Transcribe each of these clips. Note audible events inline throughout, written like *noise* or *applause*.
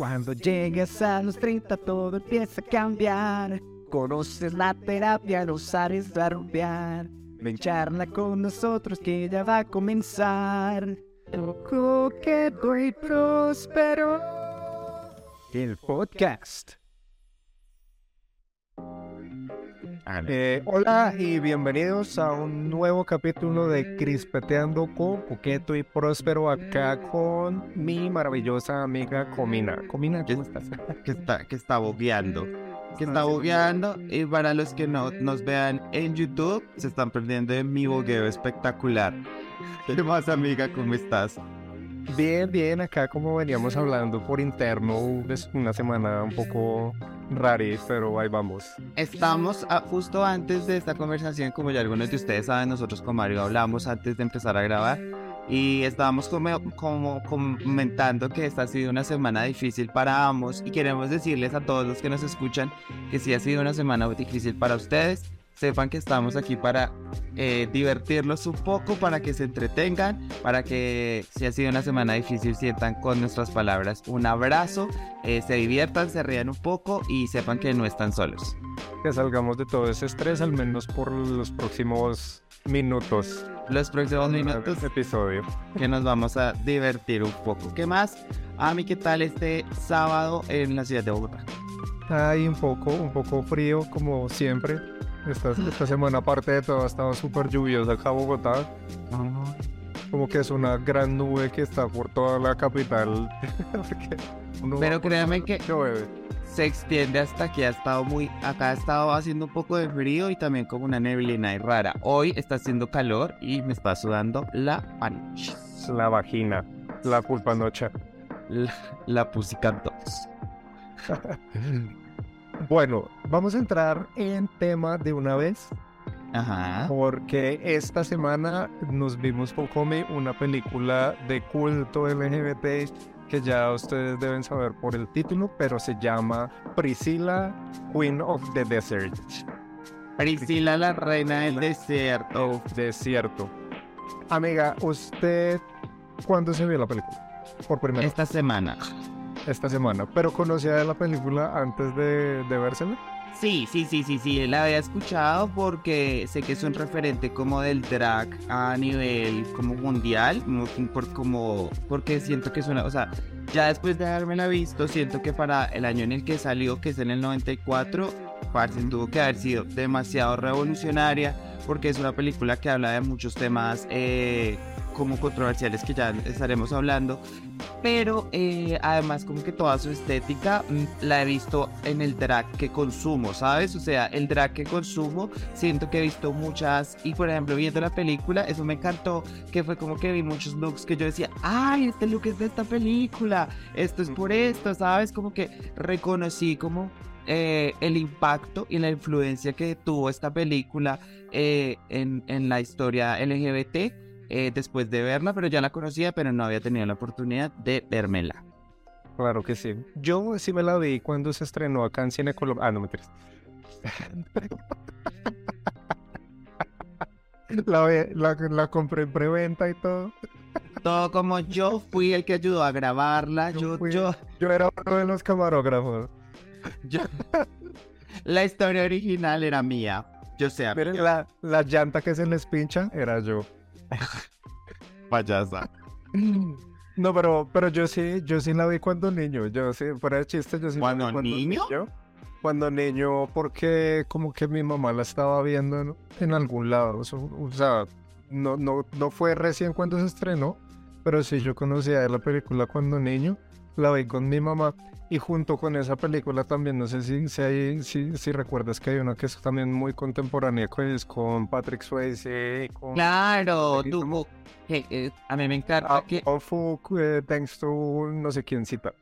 Cuando llegues a los 30 todo empieza a cambiar. Conoces la terapia, no sabes rumbear. Ven charla con nosotros que ya va a comenzar. Coqueto y próspero. El podcast. Eh, hola y bienvenidos a un nuevo capítulo de Crispeteando con Coqueto y Próspero acá con mi maravillosa amiga Comina. Comina, ¿cómo estás? *laughs* que está, que está bobeando. Que está bobeando y para los que no nos vean en YouTube, se están perdiendo de mi bogueo espectacular. *laughs* ¿Qué más amiga? ¿Cómo estás? Bien, bien, acá como veníamos hablando por interno, es una semana un poco rara, pero ahí vamos. Estamos justo antes de esta conversación, como ya algunos de ustedes saben, nosotros con Mario hablamos antes de empezar a grabar y estábamos como, como comentando que esta ha sido una semana difícil para ambos y queremos decirles a todos los que nos escuchan que sí ha sido una semana difícil para ustedes sepan que estamos aquí para eh, divertirlos un poco, para que se entretengan, para que si ha sido una semana difícil sientan con nuestras palabras un abrazo, eh, se diviertan, se rían un poco y sepan que no están solos. Que salgamos de todo ese estrés al menos por los próximos minutos. Los próximos minutos. Episodio. Que nos vamos a divertir un poco. ¿Qué más? A mí, ¿qué tal este sábado en la ciudad de Bogotá? Hay un poco, un poco frío como siempre esta, esta semana, aparte de todo, ha estado súper lluviosa acá en Bogotá. Como que es una gran nube que está por toda la capital. *laughs* Pero créanme que se extiende hasta aquí. Ha estado muy. Acá ha estado haciendo un poco de frío y también como una neblina y rara. Hoy está haciendo calor y me está sudando la pancha. La vagina. La culpa noche. La, la *laughs* Bueno, vamos a entrar en tema de una vez. Ajá. Porque esta semana nos vimos con una película de culto LGBT que ya ustedes deben saber por el título, pero se llama Priscilla, Queen of the Desert. Priscilla, la reina del desierto. Desierto. Amiga, ¿usted cuándo se vio la película? Por primera Esta semana esta semana, pero conocía de la película antes de, de vérsela. Sí, sí, sí, sí, sí, la había escuchado porque sé que es un referente como del drag a nivel como mundial, como, como porque siento que es una, o sea, ya después de haberme la visto, siento que para el año en el que salió, que es en el 94, parce, tuvo que haber sido demasiado revolucionaria porque es una película que habla de muchos temas eh, como controversiales que ya estaremos hablando, pero eh, además como que toda su estética mm, la he visto en el drag que consumo, ¿sabes? O sea, el drag que consumo, siento que he visto muchas, y por ejemplo viendo la película, eso me encantó, que fue como que vi muchos looks que yo decía, ay, este look es de esta película, esto es por esto, ¿sabes? Como que reconocí como eh, el impacto y la influencia que tuvo esta película eh, en, en la historia LGBT eh, después de verla, pero ya la conocía, pero no había tenido la oportunidad de vérmela. Claro que sí. Yo sí me la vi cuando se estrenó acá en Cine Colombia. Ah, no me *laughs* la, la, la, compré en preventa y todo. Todo como yo fui el que ayudó a grabarla. Yo, yo, yo, era uno de los camarógrafos. *laughs* la historia original era mía. Yo sé. Pero la, la llanta que se les pincha era yo. *laughs* Payasa. No, pero, pero yo sí, yo sí la vi cuando niño. Yo sí, fuera de chiste, yo sí. ¿Cuando, niño? Cuando niño, porque como que mi mamá la estaba viendo en, algún lado. O sea, no, no, no fue recién cuando se estrenó, pero sí yo conocía la película cuando niño. La vi con mi mamá. Y junto con esa película también, no sé si, si, si, si, recuerdas que hay una que es también muy contemporánea, que es con Patrick Swayze. Con claro, tuvo... Eh, a mí me encanta ah, que... Eh, thanks to no sé quién cita.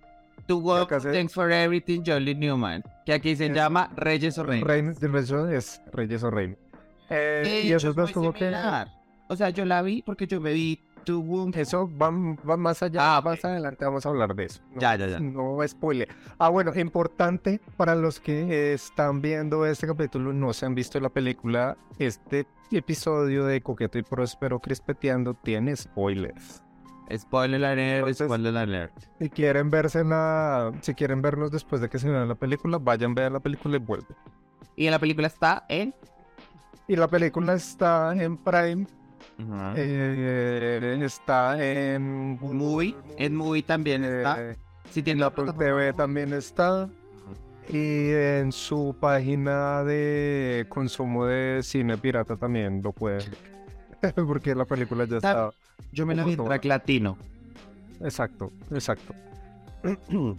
Tuvo Thanks for Everything, Jolly Newman, que aquí se llama Reyes o Reinos. Reyes, es Reyes o Reinos. Eh, y eso es como que... O sea, yo la vi porque yo me vi eso va, más allá, ah, más adelante vamos a hablar de eso. No, ya, ya, ya. No spoiler. Ah, bueno, importante para los que están viendo este capítulo, no se han visto la película, este episodio de Coqueto y Próspero Crispeteando tiene spoilers. Spoiler alert, Entonces- spoiler alert. Si quieren verse la, si quieren vernos después de que se vean la película, vayan, vean la película y vuelven. Y la película está en... Y la película está en Prime, Eh, está en Movie, en Movie también está. eh, Si tiene en la Apple. TV también está. Y en su página de consumo de cine pirata también lo pueden. *laughs* Porque la película ya está. Yo me la vi en track latino. Exacto, exacto. *clears throat*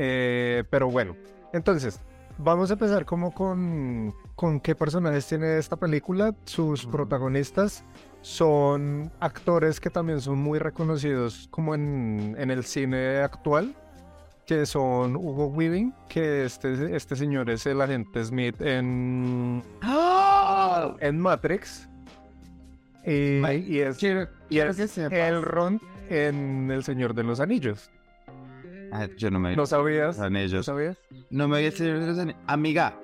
Eh, pero bueno, entonces, vamos a empezar como con, con qué personajes tiene esta película. Sus protagonistas son actores que también son muy reconocidos como en, en el cine actual, que son Hugo Weaving, que este, este señor es el agente Smith en, ¡Ah! en Matrix. Y, Ay, y es, Quiero, y es el Ron en El Señor de los Anillos. Ah, yo no me ¿No sabías? Son ¿No sabías? No me había Señor de los Anillos. Amiga,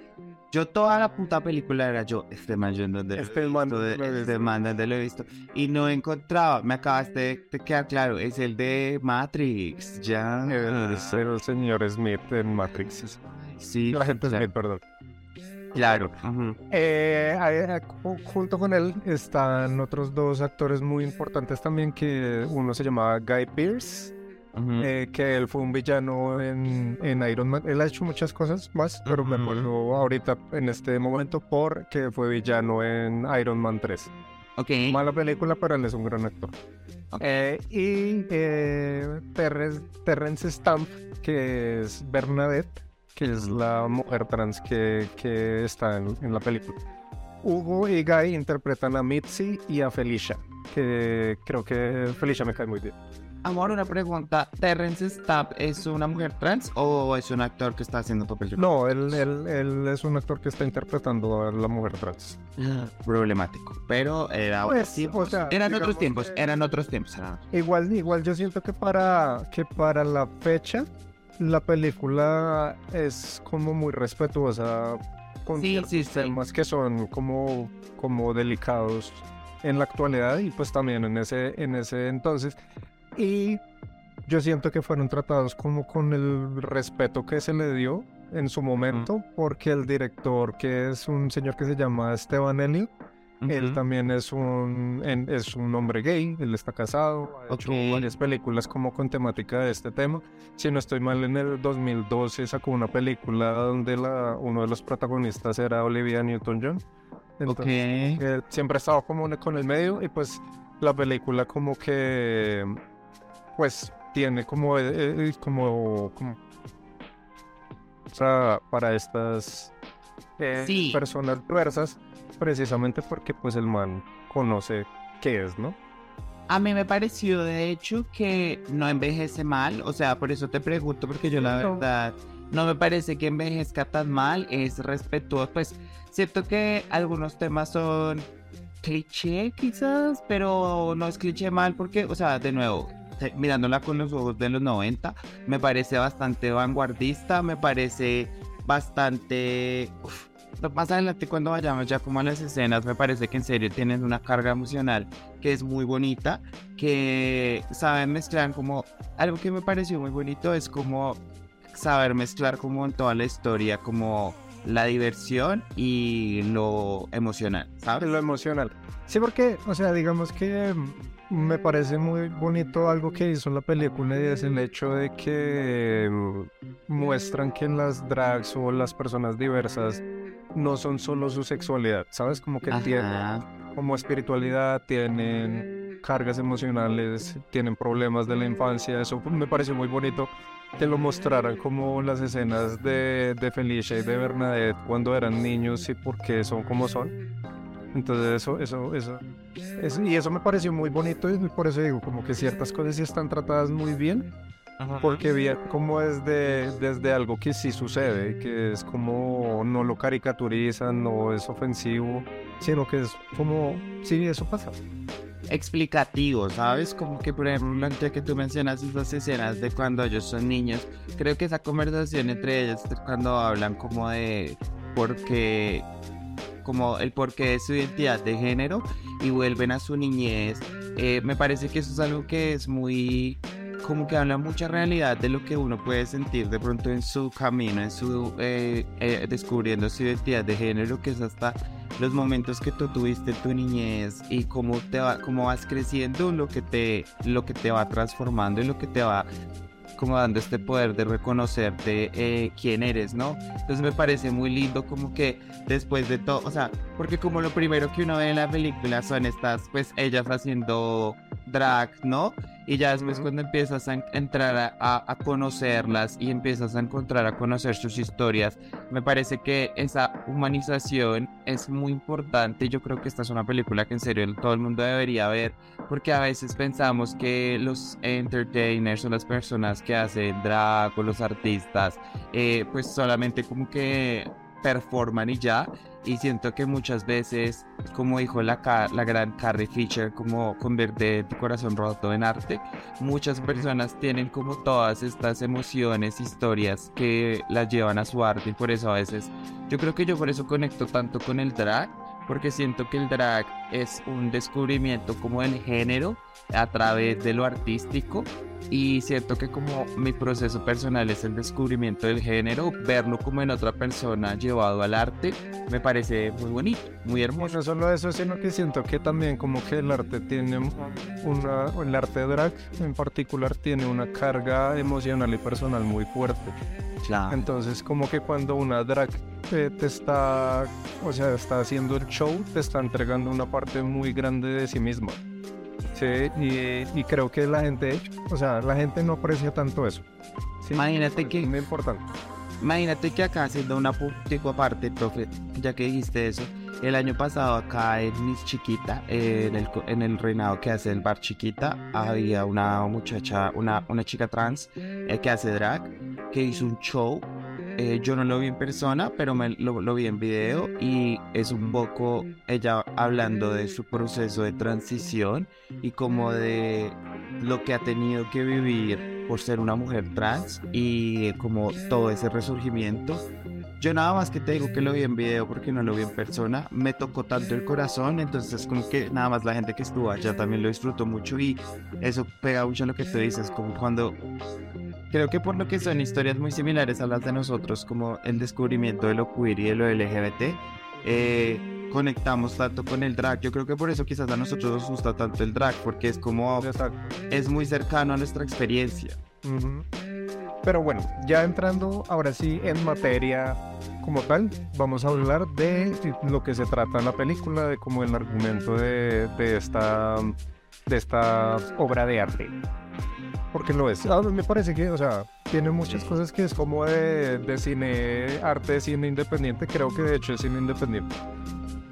yo toda la puta película era yo, este man, yo en donde Este lo he man, visto, de- ¿dónde lo este man, donde lo he visto. Y no encontraba, me acabaste de, quedar claro, es el de Matrix, ya. Es el señor Smith en Matrix. Sí, La gente claro. Smith, perdón. Claro. Eh, eh, ju- junto con él están otros dos actores muy importantes también, que uno se llamaba Guy Pearce, Ujú. eh, que él fue un villano en, en Iron Man. Él ha hecho muchas cosas más, pero me Ujú. acuerdo ahorita en este momento porque fue villano en Iron Man 3. Ok. Mala película, pero él es un gran actor. Ok. Eh, y eh, Terrence, Terrence Stamp, que es Bernadette, que es la mujer trans que, que está en, en la película. Hugo y Guy interpretan a Mitzi y a Felicia, que creo que Felicia me cae muy bien. Amor, una pregunta. ¿Terrence Stamp es una mujer trans o es un actor que está haciendo papel No, él, él, él es un actor que está interpretando a la mujer trans. problemático? Pero era Pues, otros tiempos. o sea, eran otros tiempos, que- eran otros tiempos. eran- Igual, igual yo siento que para, que para la fecha la película es como muy respetuosa con Sí, sí, sí. temas que son como, como delicados en la actualidad y pues también en ese, en ese entonces. Y yo siento que fueron tratados como con el respeto que se le dio en su momento, porque el director, que es un señor que se llama Esteban Elliot, él Ujú. también es un, en- es un hombre gay, él está casado, ha hecho Ok. varias películas como con temática de este tema. Si no estoy mal, en el 2012 sacó una película donde la, uno de los protagonistas era Olivia Newton-John. Ok. Él siempre ha estado como con el medio y pues la película como que pues tiene como, eh, eh, como, como o sea, para estas eh, Sí. personas diversas precisamente porque pues el man conoce qué es, ¿no? A mí me pareció de hecho que no envejece mal, o sea, por eso te pregunto, porque yo la No. verdad no me parece que envejezca tan mal, es respetuoso, pues siento que algunos temas son cliché quizás, pero no es cliché mal porque, o sea, de nuevo, mirándola con los ojos de los 90, me parece bastante vanguardista, me parece bastante... uf, más adelante cuando vayamos ya como a las escenas, me parece que en serio tienen una carga emocional que es muy bonita, que saben mezclar como algo que me pareció muy bonito es como saber mezclar como en toda la historia como la diversión y lo emocional, ¿sabes? Lo emocional. Sí, porque, o sea, digamos que me parece muy bonito algo que hizo la película y es el hecho de que mm, muestran que las drags o las personas diversas no son solo su sexualidad, ¿sabes? Como que tienen Ajá. como espiritualidad, tienen cargas emocionales, tienen problemas de la infancia. Eso me pareció muy bonito que lo mostraran como las escenas de, de Felicia y de Bernadette cuando eran niños y por qué son como son. Entonces eso, eso, eso, eso- y eso me pareció muy bonito y por eso digo, como que ciertas cosas sí están tratadas muy bien, porque bien como desde, desde algo que sí sucede, que es como no lo caricaturizan, no es ofensivo, sino que es como, sí, eso pasa. explicativo, ¿sabes? Como que, por ejemplo, ya que tú mencionas esas escenas de cuando ellos son niños, creo que esa conversación entre ellos es cuando hablan como de por qué como el porqué de su identidad de género y vuelven a su niñez. Eh, me parece que eso es algo que es muy como que habla mucha realidad de lo que uno puede sentir de pronto en su camino, en su eh, eh, descubriendo su identidad de género, que es hasta los momentos que tú tuviste en tu niñez y cómo te va, cómo vas creciendo, lo que te, lo que te va transformando y lo que te va como dando este poder de reconocerte eh, quién eres, ¿no? Entonces me parece muy lindo como que después de todo, o sea, porque como lo primero que uno ve en la película son estas, pues ellas haciendo drag, ¿no? Y ya después cuando empiezas a entrar a, conocerlas y empiezas a encontrar a conocer sus historias, me parece que esa humanización es muy importante. Yo creo que esta es una película que en serio todo el mundo debería ver, porque a veces pensamos que los entertainers o las personas que hacen drag o los artistas, eh, pues solamente como que performan y ya. Y siento que muchas veces, como dijo la, la gran Carrie Fisher, como convierte tu corazón roto en arte, muchas personas tienen como todas estas emociones, historias que las llevan a su arte y por eso a veces, yo creo que yo por eso conecto tanto con el drag, porque siento que el drag es un descubrimiento como del género a través de lo artístico y siento que como mi proceso personal es el descubrimiento del género, verlo como en otra persona llevado al arte, me parece muy bonito, muy hermoso. No solo eso, sino que siento que también como que el arte tiene una, el arte drag en particular tiene una carga emocional y personal muy fuerte. Claro. Entonces como que cuando una drag te, te está, o sea, está haciendo el show, te está entregando una parte muy grande de sí misma. Sí, y, creo que la gente, o sea, la gente no aprecia tanto eso. imagínate que... Es muy importante. Imagínate que acá haciendo una público aparte, profe, ya que dijiste eso, el año pasado acá en Miss Chiquita, en, el, en el reinado que hace el bar Chiquita, había una muchacha, una, una chica trans eh, que hace drag, que hizo un show eh, yo no lo vi en persona, pero me, lo, vi en video y es un poco ella hablando de su proceso de transición y como de lo que ha tenido que vivir por ser una mujer trans y como todo ese resurgimiento. Yo nada más que te digo que lo vi en video porque no lo vi en persona, me tocó tanto el corazón, entonces como que nada más la gente que estuvo allá también lo disfrutó mucho y eso pega mucho a lo que tú dices, como cuando Creo que por lo que son historias muy similares a las de nosotros, como el descubrimiento de lo queer y de lo LGBT, eh, conectamos tanto con el drag. Yo creo que por eso quizás a nosotros nos gusta tanto el drag, porque es como es muy cercano a nuestra experiencia. Pero bueno, ya entrando ahora sí en materia como tal, vamos a hablar de lo que se trata en la película, de como el argumento de, de esta, de esta obra de arte porque lo es. A me parece que, o sea, tiene muchas cosas que es como de, de cine, arte cine independiente, creo que de hecho es cine independiente.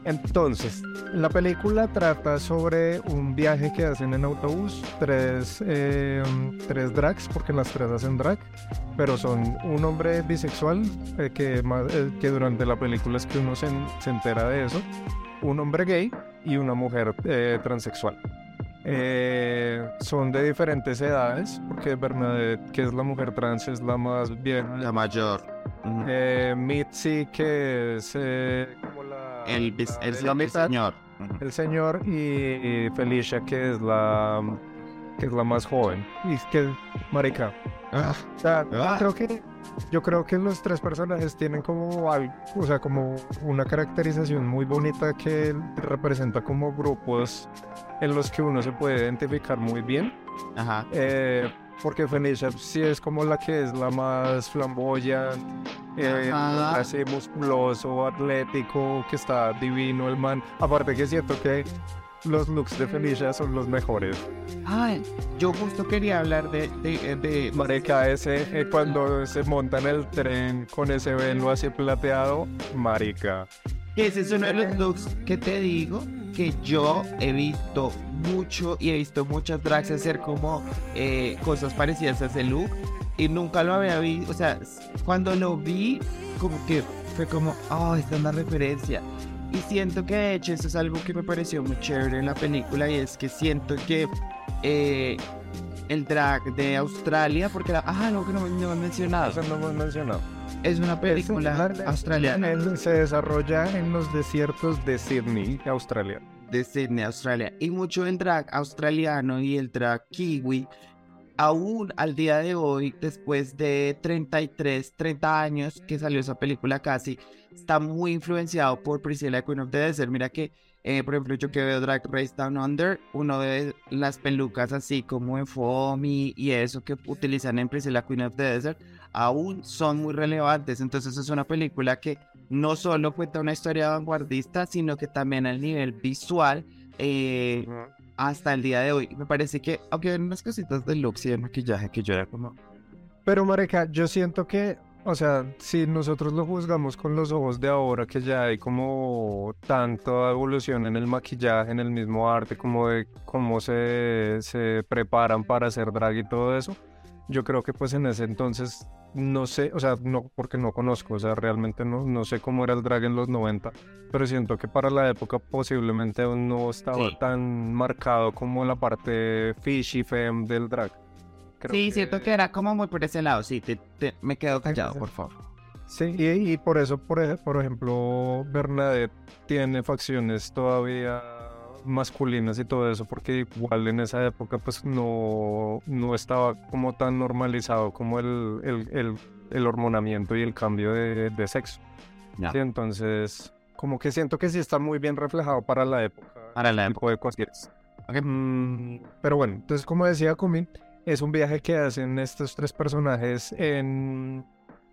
Entonces, la película trata sobre un viaje que hacen en autobús, tres, eh, tres drags, porque las tres hacen drag, pero son un hombre bisexual, eh, que, eh, que durante la película es que uno se, se, entera de eso, un hombre gay y una mujer transexual. Eh, son de diferentes edades, porque Bernadette, que es la mujer trans, es la más bien La mayor. Eh, Mitzi, que es eh, como la... El, el, señor. El señor y, Felicia, que es la que es la más joven. Y que, marica, ah. ah. creo que yo creo que los tres personajes tienen como algo, o sea, como una caracterización muy bonita que representa como grupos en los que uno se puede identificar muy bien. Ajá. Eh, porque Felicia sí es como la que es la más flamboyante, eh, así musculoso, atlético, que está divino el man. Aparte que siento que los looks de Felicia son los mejores. Ay, yo justo quería hablar de... de, de... Marica, ese eh, cuando se monta en el tren con ese velo así plateado, marica. Ese es uno de los looks que te digo que yo he visto mucho y he visto muchas drags hacer como eh, cosas parecidas a ese look y nunca lo había visto. O sea, cuando lo vi, como que fue como, oh, esta es una referencia. Y siento que de hecho eso es algo que me pareció muy chévere en la película y es que siento que eh, el drag de Australia, porque la, ah, no, que no, no he mencionado. Eso no hemos mencionado. Es una película australiana. *laughs* Se desarrolla en los desiertos de Sydney, Australia. De Sydney, Australia. Y mucho el drag australiano y el drag kiwi aún al día de hoy, después de 33, 30 años que salió esa película casi, está muy influenciado por Priscilla Queen of the Desert. Mira que, eh, por ejemplo, yo que veo Drag Race Down Under, uno de las pelucas así como en foamy y eso que utilizan en Priscilla Queen of the Desert, aún son muy relevantes. Entonces es una película que no solo cuenta una historia vanguardista, sino que también a nivel visual eh, hasta el día de hoy. Me parece que, aunque hay unas cositas de looks y de maquillaje que yo era como... Pero, Mareca, yo siento que, o sea, si nosotros lo juzgamos con los ojos de ahora, que ya hay como tanta evolución en el maquillaje, en el mismo arte, como de cómo se, se preparan para hacer drag y todo eso, yo creo que pues en ese entonces no sé, o sea, no porque no conozco, o sea, realmente no, no sé cómo era el drag en los 90, pero siento que para la época posiblemente no estaba tan marcado como la parte fishy femme del drag. Sí, siento que era como muy por ese lado, sí, te, me quedo callado, por favor. Sí, y, y por eso, por, por ejemplo, Bernadette tiene facciones todavía masculinas y todo eso, porque igual en esa época pues no, no estaba como tan normalizado como el, el, el, hormonamiento y el cambio de, de sexo. entonces, como que siento que sí está muy bien reflejado para la época. Para la época. de cualquier mm, pero bueno, entonces como decía Kumin, es un viaje que hacen estos tres personajes en,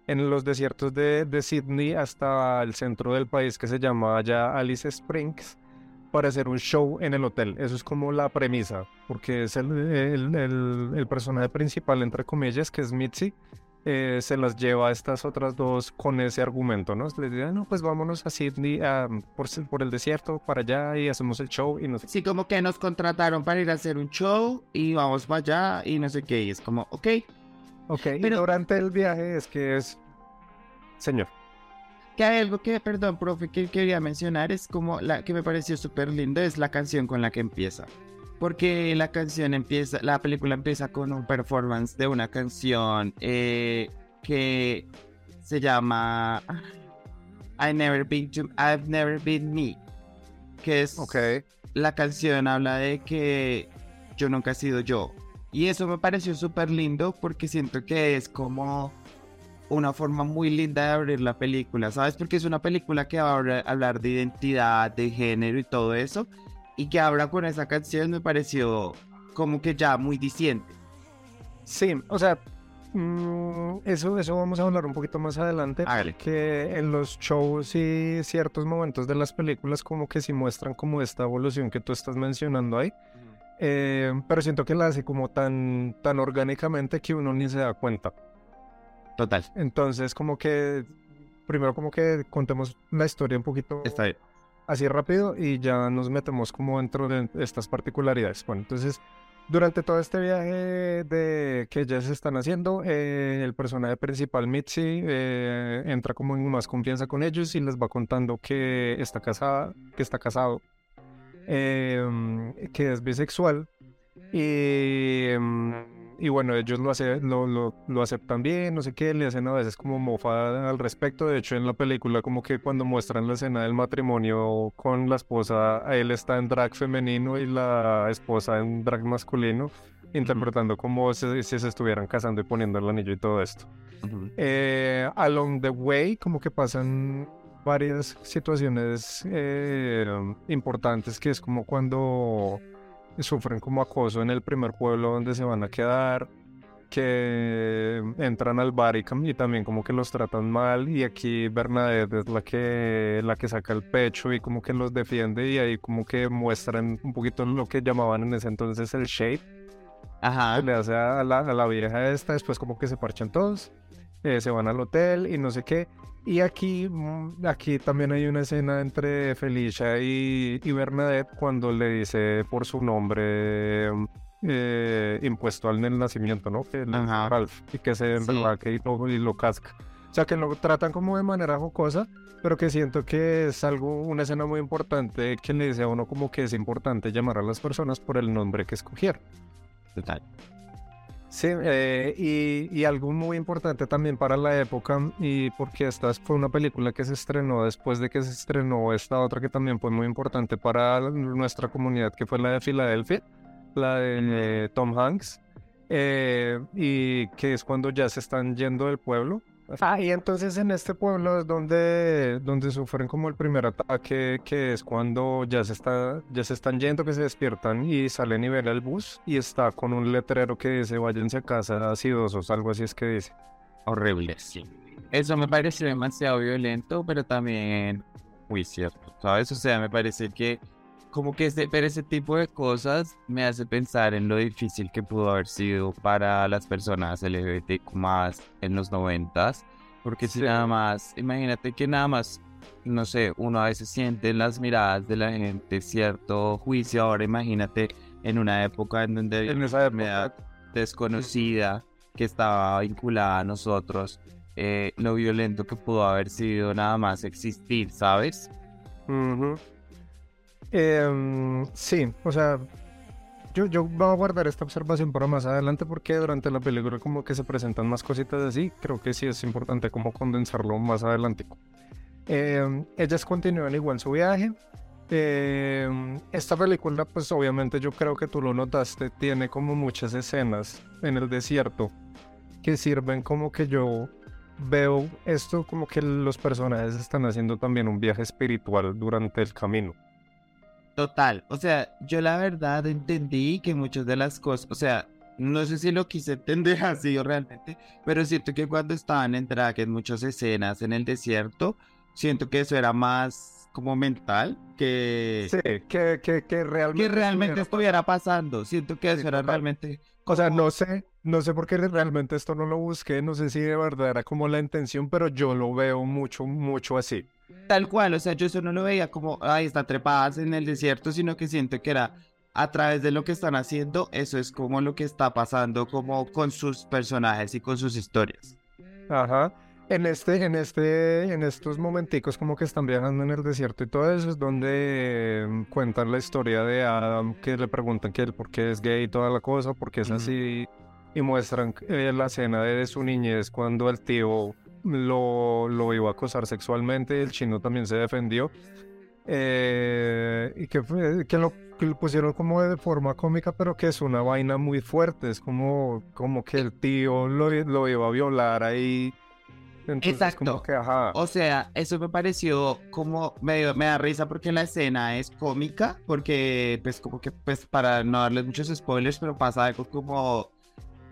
en los desiertos de, de Sydney hasta el centro del país que se llama ya Alice Springs para hacer un show en el hotel. Eso es como la premisa, porque es el, el, el, personaje principal, entre comillas, que es Mitzi. Eh, se las lleva a estas otras dos con ese argumento, ¿no? Les dice, no, pues vámonos a Sydney por, por, el desierto, para allá y hacemos el show y no sé. Sí, como que nos contrataron para ir a hacer un show y vamos para allá y no sé qué. Y es como, ok. Ok, Pero... durante el viaje es que es, señor. Que hay algo que, perdón, profe, que quería mencionar es como la que me pareció súper lindo es la canción con la que empieza. Porque la canción empieza, la película empieza con un performance de una canción eh, que se llama I Never Been to, I've Never Been Me. Que es okay. la canción habla de que yo nunca he sido yo. Y eso me pareció súper lindo porque siento que es como una forma muy linda de abrir la película, ¿sabes? Porque es una película que va a hablar de identidad, de género y todo eso, y que habla con esa canción me pareció como que ya muy diciente. Sí, o sea, mm, eso, eso vamos a hablar un poquito más adelante, que en los shows y ciertos momentos de las películas como que sí muestran como esta evolución que tú estás mencionando ahí. Eh, pero siento que la hace como tan, tan orgánicamente que uno ni se da cuenta. Total. Entonces, como que primero como que contemos la historia un poquito Está bien. Así rápido y ya nos metemos como dentro de estas particularidades. Bueno, entonces, durante todo este viaje de que ya se están haciendo, eh, el personaje principal, Mitzi, eh, entra como en más confianza con ellos y les va contando que está casada, que está casado, em, que es bisexual y... Y bueno, ellos lo, hace, lo, lo, aceptan bien, no sé qué, le hacen a veces como mofa al respecto. De hecho, en la película, como que cuando muestran la escena del matrimonio con la esposa, él está en drag femenino y la esposa en drag masculino, interpretando como si, se estuvieran casando y poniendo el anillo y todo esto. Eh, along the way, como que pasan varias situaciones eh, importantes, que es como cuando sufren como acoso en el primer pueblo donde se van a quedar, que entran al bar y, también como que los tratan mal y aquí Bernadette es la que, la que saca el pecho y como que los defiende y ahí como que muestran un poquito lo que llamaban en ese entonces el shape. Ajá. Le hace a la, a la vieja esta, después como que se parchan todos, eh, se van al hotel y no sé qué. Y aquí, mm, aquí también hay una escena entre Felicia y, Bernadette cuando le dice por su nombre eh, impuesto al nacimiento, ¿no? Que Ralph, y que se enrolaque y, lo, y lo casca. O sea, que lo tratan como de manera jocosa, pero que siento que es algo, una escena muy importante que le dice a uno como que es importante llamar a las personas por el nombre que escogieron. Total. Sí, eh, y, algo muy importante también para la época, y porque esta fue una película que se estrenó después de que se estrenó esta otra que también fue muy importante para nuestra comunidad, que fue la de Filadelfia, la de Tom Hanks, eh, y que es cuando ya se están yendo del pueblo. Ah, y entonces en este pueblo es donde, donde sufren como el primer ataque, que es cuando ya se, está, ya se están yendo, que se despiertan y salen y ven el bus y está con un letrero que dice váyanse a casa acidosos, algo así es que dice. Horrible, sí. Eso me parece demasiado violento, pero también muy cierto, ¿sabes? O sea, me parece que como que ese, pero ese tipo de cosas me hace pensar en lo difícil que pudo haber sido para las personas LGBTQ más en los noventas, porque si nada más, imagínate que nada más, no sé, uno a veces siente en las miradas de la gente cierto juicio, ahora imagínate en una época en donde en esa enfermedad desconocida que estaba vinculada a nosotros, eh, lo violento que pudo haber sido nada más existir, ¿sabes? Eh, sí, o sea, yo, yo voy a guardar esta observación para más adelante porque durante la película como que se presentan más cositas así, creo que sí es importante como condensarlo más adelante. Eh, ellas continúan igual su viaje. Eh, esta película, pues obviamente yo creo que tú lo notaste, tiene como muchas escenas en el desierto que sirven como que yo veo esto como que los personajes están haciendo también un viaje espiritual durante el camino. Total, o sea, yo la verdad entendí que muchas de las cosas, o sea, no sé si lo quise entender *laughs* así realmente, pero siento que cuando estaban en drag en muchas escenas en el desierto, siento que eso era más como mental que... Sí, que, que, que realmente... Que realmente estuviera pasando, siento que eso era realmente... O sea, no sé, no sé por qué realmente esto no lo busqué, no sé si de verdad era como la intención, pero yo lo veo mucho, mucho así. Tal cual, o sea, yo eso no lo veía como, ay, está trepadas en el desierto, sino que siento que era a través de lo que están haciendo, eso es como lo que está pasando como con sus personajes y con sus historias. Ajá. En este, en este, en estos momenticos como que están viajando en el desierto y todo eso es donde em, cuentan la historia de Adam, que le preguntan que él por qué es gay y toda la cosa, porque es así, y muestran eh, la escena de su niñez cuando el tío lo, lo iba a acosar sexualmente, el chino también se defendió. Eh, y que, que, lo, pusieron como de forma cómica, pero que es una vaina muy fuerte. Es como, como que el tío lo, lo iba a violar ahí. Exacto. O sea, eso me pareció como medio, me da risa porque la escena es cómica, porque pues como que pues para no darles muchos spoilers, pero pasa algo como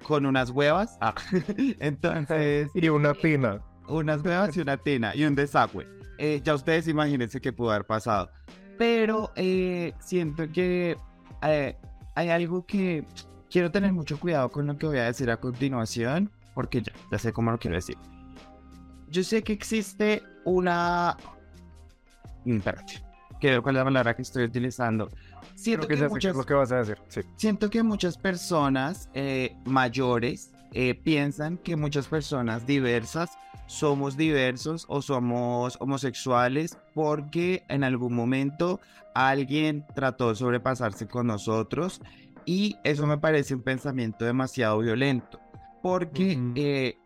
con unas huevas. Ah. *laughs* Entonces. Y una tina. Unas huevas y una tina y un desagüe. Eh, ya ustedes imagínense qué pudo haber pasado. Pero eh, siento que eh, hay algo que quiero tener mucho cuidado con lo que voy a decir a continuación, porque ya, ya sé cómo lo quiero decir. Yo sé que existe una. Espérate, cuál es la palabra que estoy utilizando. Siento que, muchas, lo que vas a decir. Siento que muchas personas eh, mayores eh, piensan que muchas personas diversas somos diversos o somos homosexuales porque en algún momento alguien trató de sobrepasarse con nosotros y eso me parece un pensamiento demasiado violento porque eh,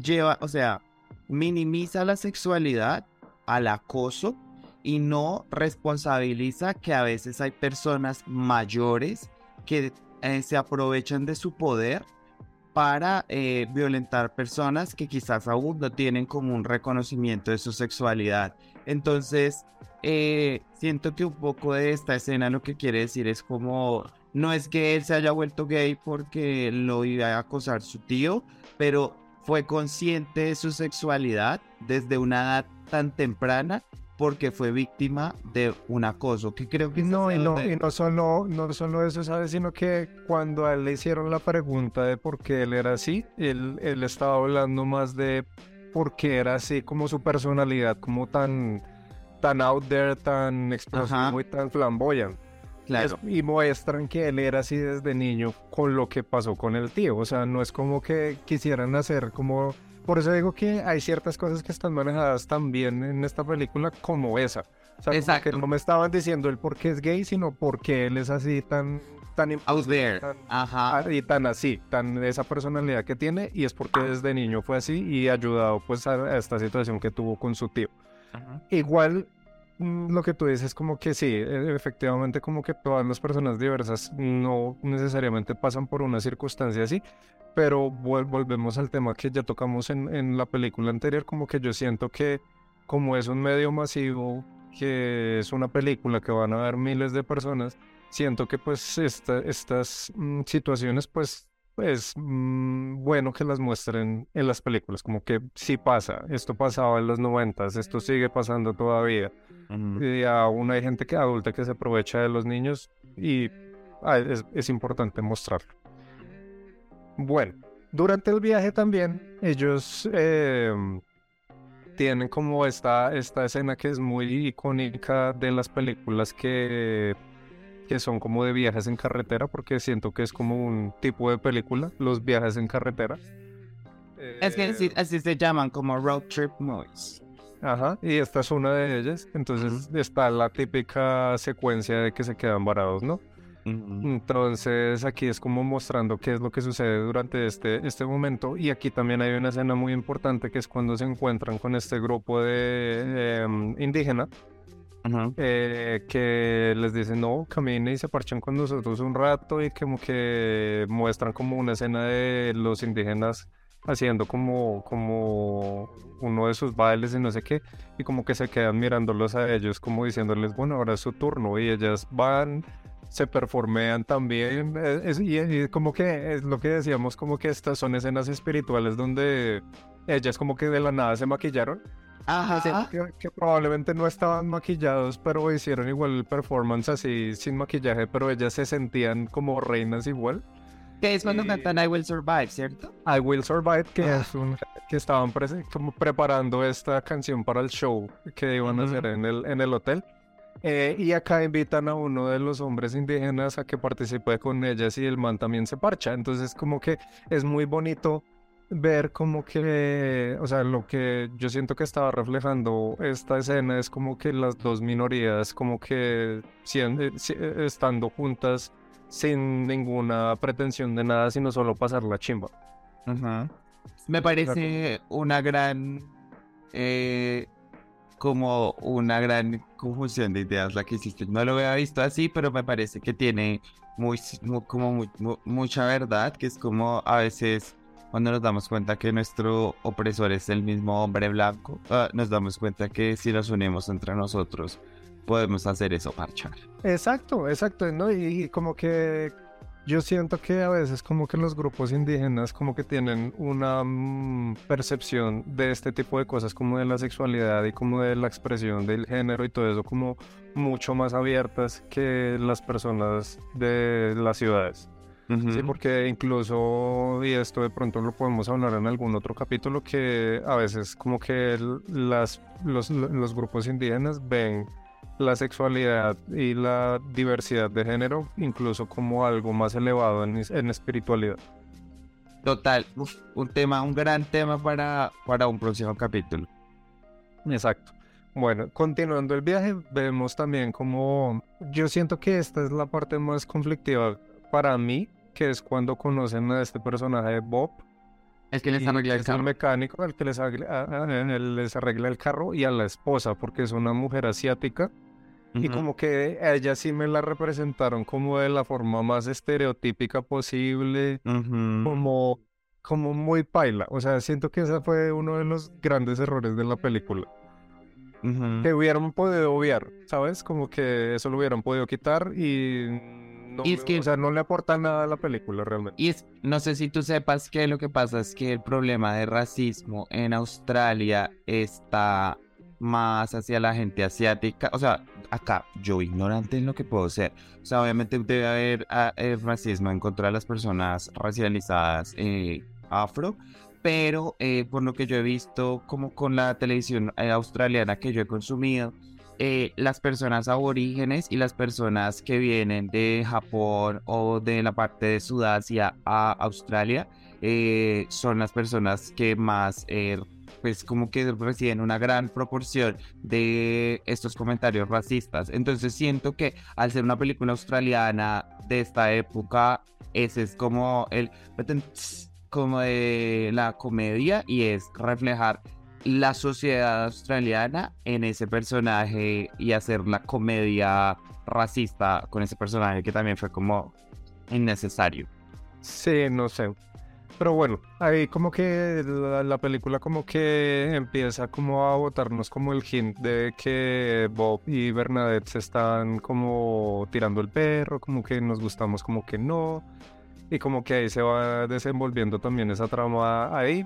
lleva, o sea, minimiza la sexualidad al acoso y no responsabiliza que a veces hay personas mayores que eh, se aprovechan de su poder para eh, violentar personas que quizás aún no tienen como un reconocimiento de su sexualidad. Entonces, eh, siento que un poco de esta escena lo que quiere decir es como, no es que él se haya vuelto gay porque lo iba a acosar su tío, pero fue consciente de su sexualidad desde una edad tan temprana porque fue víctima de un acoso, que creo que... No, y no, y no, solo, no solo eso, ¿sabes? Sino que cuando a él le hicieron la pregunta de por qué él era así, él, él estaba hablando más de por qué era así, como su personalidad, como tan, tan out there, tan explosivo y tan flamboyante. Claro. y muestran que él era así desde niño con lo que pasó con el tío. O sea, no es como que quisieran hacer como por eso digo que hay ciertas cosas que están manejadas también en esta película como esa. O sea, Exacto. que no me estaban diciendo el por qué es gay, sino por qué él es así tan tan out there. tan- Ajá. Ah, y tan así, tan esa personalidad que tiene y es porque desde niño fue así y ayudado pues a, a esta situación que tuvo con su tío. Ajá. Igual lo que tú dices como que sí, e- efectivamente como que todas las personas diversas no necesariamente pasan por una circunstancia así, pero vol- volvemos al tema que ya tocamos en, en la película anterior, como que yo siento que como es un medio masivo, que es una película que van a ver miles de personas, siento que pues esta- estas mm, situaciones pues es mm, bueno que las muestren en las películas, como que sí pasa, esto pasaba en los noventas, esto sigue pasando todavía, y aún hay gente que adulta que se aprovecha de los niños y ah, es, es importante mostrarlo. Bueno, durante el viaje también ellos em, tienen como esta, esta escena que es muy icónica de las películas que, que son como de viajes en carretera, porque siento que es como un tipo de película, los viajes en carretera. Es que así, Eh, así se llaman como road trip movies. Ajá, y esta es una de ellas. Entonces está la típica secuencia de que se quedan varados, ¿no? Entonces aquí es como mostrando qué es lo que sucede durante este, este momento. Y aquí también hay una escena muy importante que es cuando se encuentran con este grupo de em, indígena Eh, que les dicen no, caminen y se parchan con nosotros un rato y como que muestran como una escena de los indígenas haciendo como, como uno de sus bailes y no sé qué, y como que se quedan mirándolos a ellos como diciéndoles, bueno, ahora es su turno y ellas van, se performean también, eh, y como que es lo que decíamos, como que estas son escenas espirituales donde ellas como que de la nada se maquillaron Ajá. Siento que, que probablemente no estaban maquillados, pero hicieron igual el performance así sin maquillaje, pero ellas se sentían como reinas igual. Que es cuando y- cantan I Will Survive, ¿cierto? I Will Survive, que Ah. es un que estaban prese- como preparando esta canción para el show que iban a Ujú. hacer en el, en el hotel. Eh, y acá invitan a uno de los hombres indígenas a que participe con ellas y el man también se parcha. Entonces como que es muy bonito ver como que, o sea, lo que yo siento que estaba reflejando esta escena es como que las dos minorías como que sien- eh, eh, estando juntas sin ninguna pretensión de nada, sino solo pasar la chimba. Ajá. Me parece una gran, eh, como una gran confusión de ideas la que hiciste. No lo había visto así, pero me parece que tiene muy, mu- como mu- mu- mucha verdad, que es como a veces cuando nos damos cuenta que nuestro opresor es el mismo hombre blanco, ah, nos damos cuenta que si nos unimos entre nosotros podemos hacer eso marchar. Exacto, exacto, ¿no? Y, como que yo siento que a veces como que los grupos indígenas como que tienen una mm, percepción de este tipo de cosas como de la sexualidad y como de la expresión del género y todo eso como mucho más abiertas que las personas de las ciudades. Sí, porque incluso, y esto de pronto lo podemos hablar en algún otro capítulo, que a veces como que las, los, los grupos indígenas ven la sexualidad y la diversidad de género incluso como algo más elevado en, en espiritualidad. Total, uf, un tema, un gran tema para, para un próximo capítulo. Exacto. Bueno, continuando el viaje, vemos también como yo siento que esta es la parte más conflictiva para mí, que es cuando conocen a este personaje de Bob, Es que les arregla el es el carro. mecánico al que les arregla, les arregla el carro y a la esposa porque es una mujer asiática y como que a ella sí me la representaron como de la forma más estereotípica posible, Ujú. como, como muy paila. O sea, siento que ese fue uno de los grandes errores de la película. Ujú. Que hubieran podido obviar, ¿sabes? Como que eso lo hubieran podido quitar y no, Y es que- o sea, no le aporta nada a la película realmente. Y es, no sé si tú sepas que lo que pasa es que el problema de racismo en Australia está más hacia la gente asiática. O sea, acá yo ignorante en lo que puedo ser. O sea, obviamente debe haber ah, eh, racismo en contra de las personas racializadas eh, afro. Pero eh, por lo que yo he visto, como con la televisión eh, australiana que yo he consumido, eh, las personas aborígenes y las personas que vienen de Japón o de la parte de Sudasia a Australia eh, son las personas que más eh, pues como que reciben una gran proporción de estos comentarios racistas. Entonces siento que al ser una película australiana de esta época, ese es como el como de la comedia y es reflejar la sociedad australiana en ese personaje y hacer la comedia racista con ese personaje que también fue como innecesario. Sí, no sé. Pero bueno, ahí como que la, película como que empieza como a botarnos como el hint de que Bob y Bernadette se están como tirando el perro, como que nos gustamos como que no. Y como que ahí se va desenvolviendo también esa trama ahí.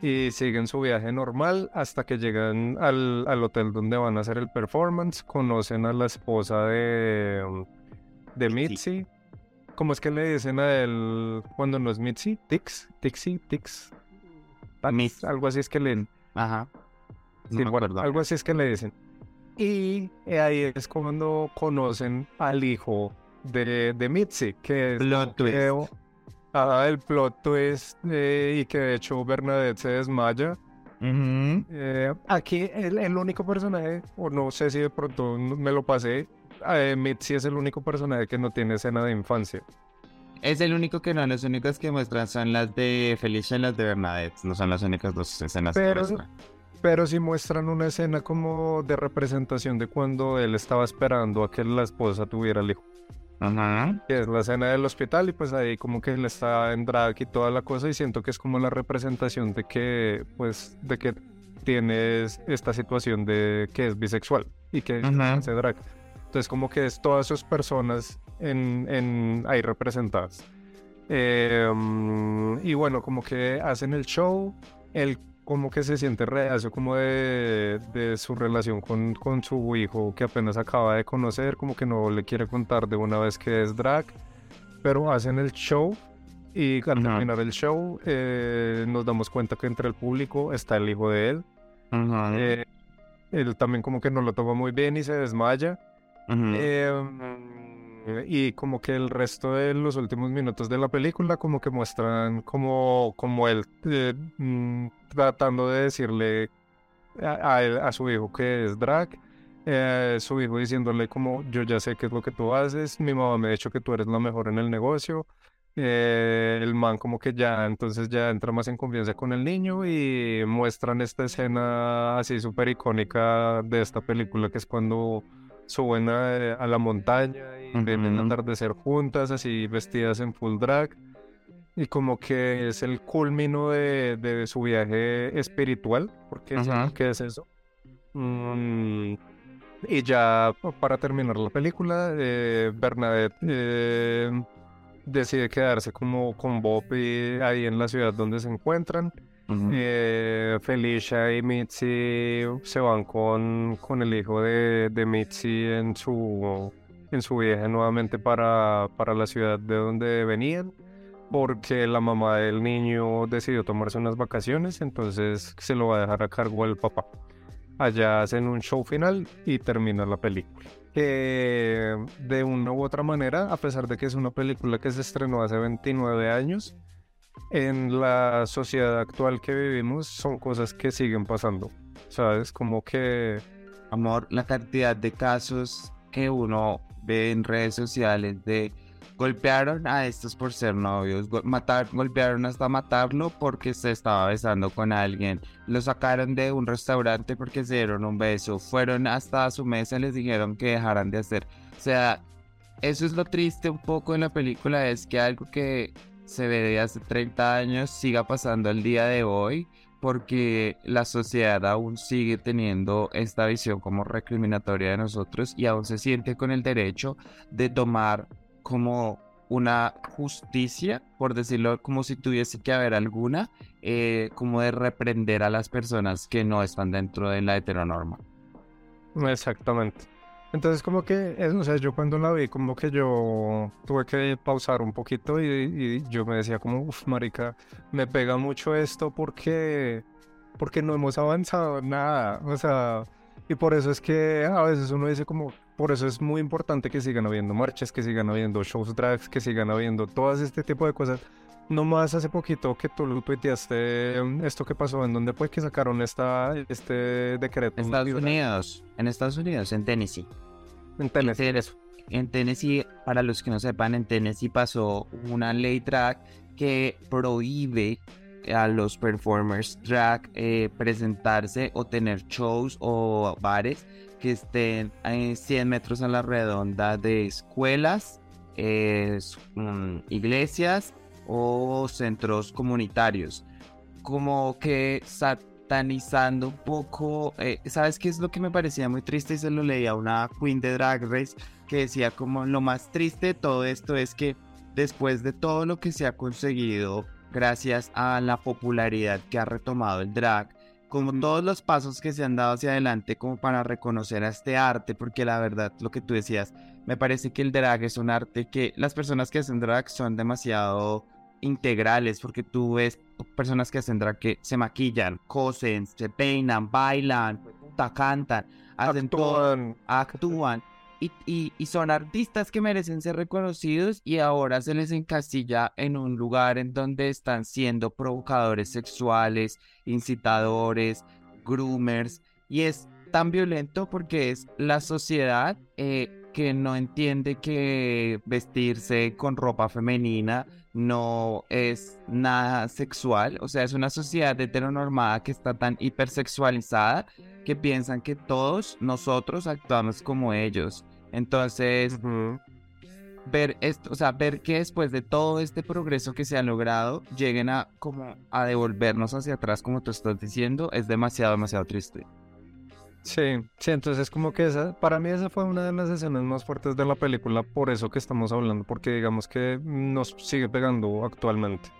Y siguen su viaje normal hasta que llegan al, al hotel donde van a hacer el performance. Conocen a la esposa de, de Mitzi. ¿Cómo es que le dicen a él cuando no es Mitzi? Tix, Tixi, Tix. algo así es que le. Ajá. algo así es que le dicen. Y ahí es cuando conocen al hijo de, de Mitzi, que es. Plot twist. Ah, el plot twist eh, y que de hecho Bernadette se desmaya. Eh, aquí el, el, único personaje, o no sé si de pronto me lo pasé, eh, Mitzi es el único personaje que no tiene escena de infancia. Es el único que no, las únicas que muestran son las de Felicia y las de Bernadette, no son las únicas dos escenas pero, que muestran. Pero sí muestran una escena como de representación de cuando él estaba esperando a que la esposa tuviera el hijo. Ajá. Que es la escena del hospital y pues ahí como que él está en drag y toda la cosa y siento que es como la representación de que pues de que tienes esta situación de que es bisexual y que hace drag. Entonces como que es todas sus personas en, en ahí representadas. Em, y bueno, como que hacen el show, él como que se siente reacio como de, de su relación con, con, su hijo que apenas acaba de conocer, como que no le quiere contar de una vez que es drag, pero hacen el show y al terminar el show eh, nos damos cuenta que entre el público está el hijo de él. Eh, él también como que no lo toma muy bien y se desmaya. Em, y como que el resto de los últimos minutos de la película como que muestran como, como él eh, mm, tratando de decirle a, a, su hijo que es drag, eh, su hijo diciéndole como yo ya sé qué es lo que tú haces, mi mamá me ha dicho que tú eres la mejor en el negocio, eh, el man como que ya entonces ya entra más en confianza con el niño y muestran esta escena así súper icónica de esta película que es cuando suben a, la montaña y ven el atardecer juntas, así vestidas en full drag. Y como que es el culmino de, su viaje espiritual, porque ¿qué es eso? Mm, y ya para terminar la película, eh, Bernadette eh, decide quedarse como con Bob ahí en la ciudad donde se encuentran. Eh, Felicia y Mitzi se van con, con el hijo de, de, Mitzi en su, en su viaje nuevamente para, para la ciudad de donde venían, porque la mamá del niño decidió tomarse unas vacaciones, entonces se lo va a dejar a cargo el papá. Allá hacen un show final y termina la película. De una u otra manera, a pesar de que es una película que se estrenó hace 29 años, en la sociedad actual que vivimos son cosas que siguen pasando. ¿Sabes? Como que... Amor, la cantidad de casos que uno ve en redes sociales de golpearon a estos por ser novios, matar, golpearon hasta matarlo porque se estaba besando con alguien, lo sacaron de un restaurante porque se dieron un beso, fueron hasta su mesa y les dijeron que dejaran de hacer. O sea, eso es lo triste un poco en la película, es que algo que se ve de hace 30 años siga pasando el día de hoy porque la sociedad aún sigue teniendo esta visión como recriminatoria de nosotros y aún se siente con el derecho de tomar como una justicia, por decirlo como si tuviese que haber alguna, eh, como de reprender a las personas que no están dentro de la heteronorma. Exactamente. Entonces como que, es, o sea, yo cuando la vi como que yo tuve que pausar un poquito y, yo me decía como, uff, marica, me pega mucho esto porque, porque no hemos avanzado nada, o sea, y por eso es que a veces uno dice como, por eso es muy importante que sigan habiendo marchas, que sigan habiendo shows drags, que sigan habiendo todas este tipo de cosas, no más hace poquito que tú lo tuiteaste mm, esto que pasó, en donde fue que sacaron esta, este decreto. En Estados Unidos, en Estados Unidos, en Tennessee. En Tennessee. En Tennessee, para los que no sepan, en Tennessee pasó una ley drag que prohíbe a los performers drag eh, presentarse o tener shows o bares que estén en 100 metros a la redonda de escuelas, mm, iglesias o centros comunitarios. Como que satanizando un poco, eh, ¿sabes qué es lo que me parecía muy triste? Y se lo leía a una queen de Drag Race que decía como lo más triste de todo esto es que después de todo lo que se ha conseguido gracias a la popularidad que ha retomado el drag, como todos los pasos que se han dado hacia adelante como para reconocer a este arte, porque la verdad, lo que tú decías, me parece que el drag es un arte que las personas que hacen drag son demasiado integrales, porque tú ves personas que hacen drag que se maquillan, cosen, se peinan, bailan, cantan, hacen todo, actúan y, son artistas que merecen ser reconocidos y ahora se les encastilla en un lugar en donde están siendo provocadores sexuales, incitadores, groomers y es tan violento porque es la sociedad eh, que no entiende que vestirse con ropa femenina no es nada sexual, o sea, es una sociedad heteronormada que está tan hipersexualizada que piensan que todos nosotros actuamos como ellos entonces, ver esto, o sea, ver que después de todo este progreso que se ha logrado, lleguen a como a devolvernos hacia atrás, como tú estás diciendo, es demasiado, demasiado triste. Sí, sí, entonces como que esa, para mí esa fue una de las escenas más fuertes de la película, por eso que estamos hablando, porque digamos que nos sigue pegando actualmente.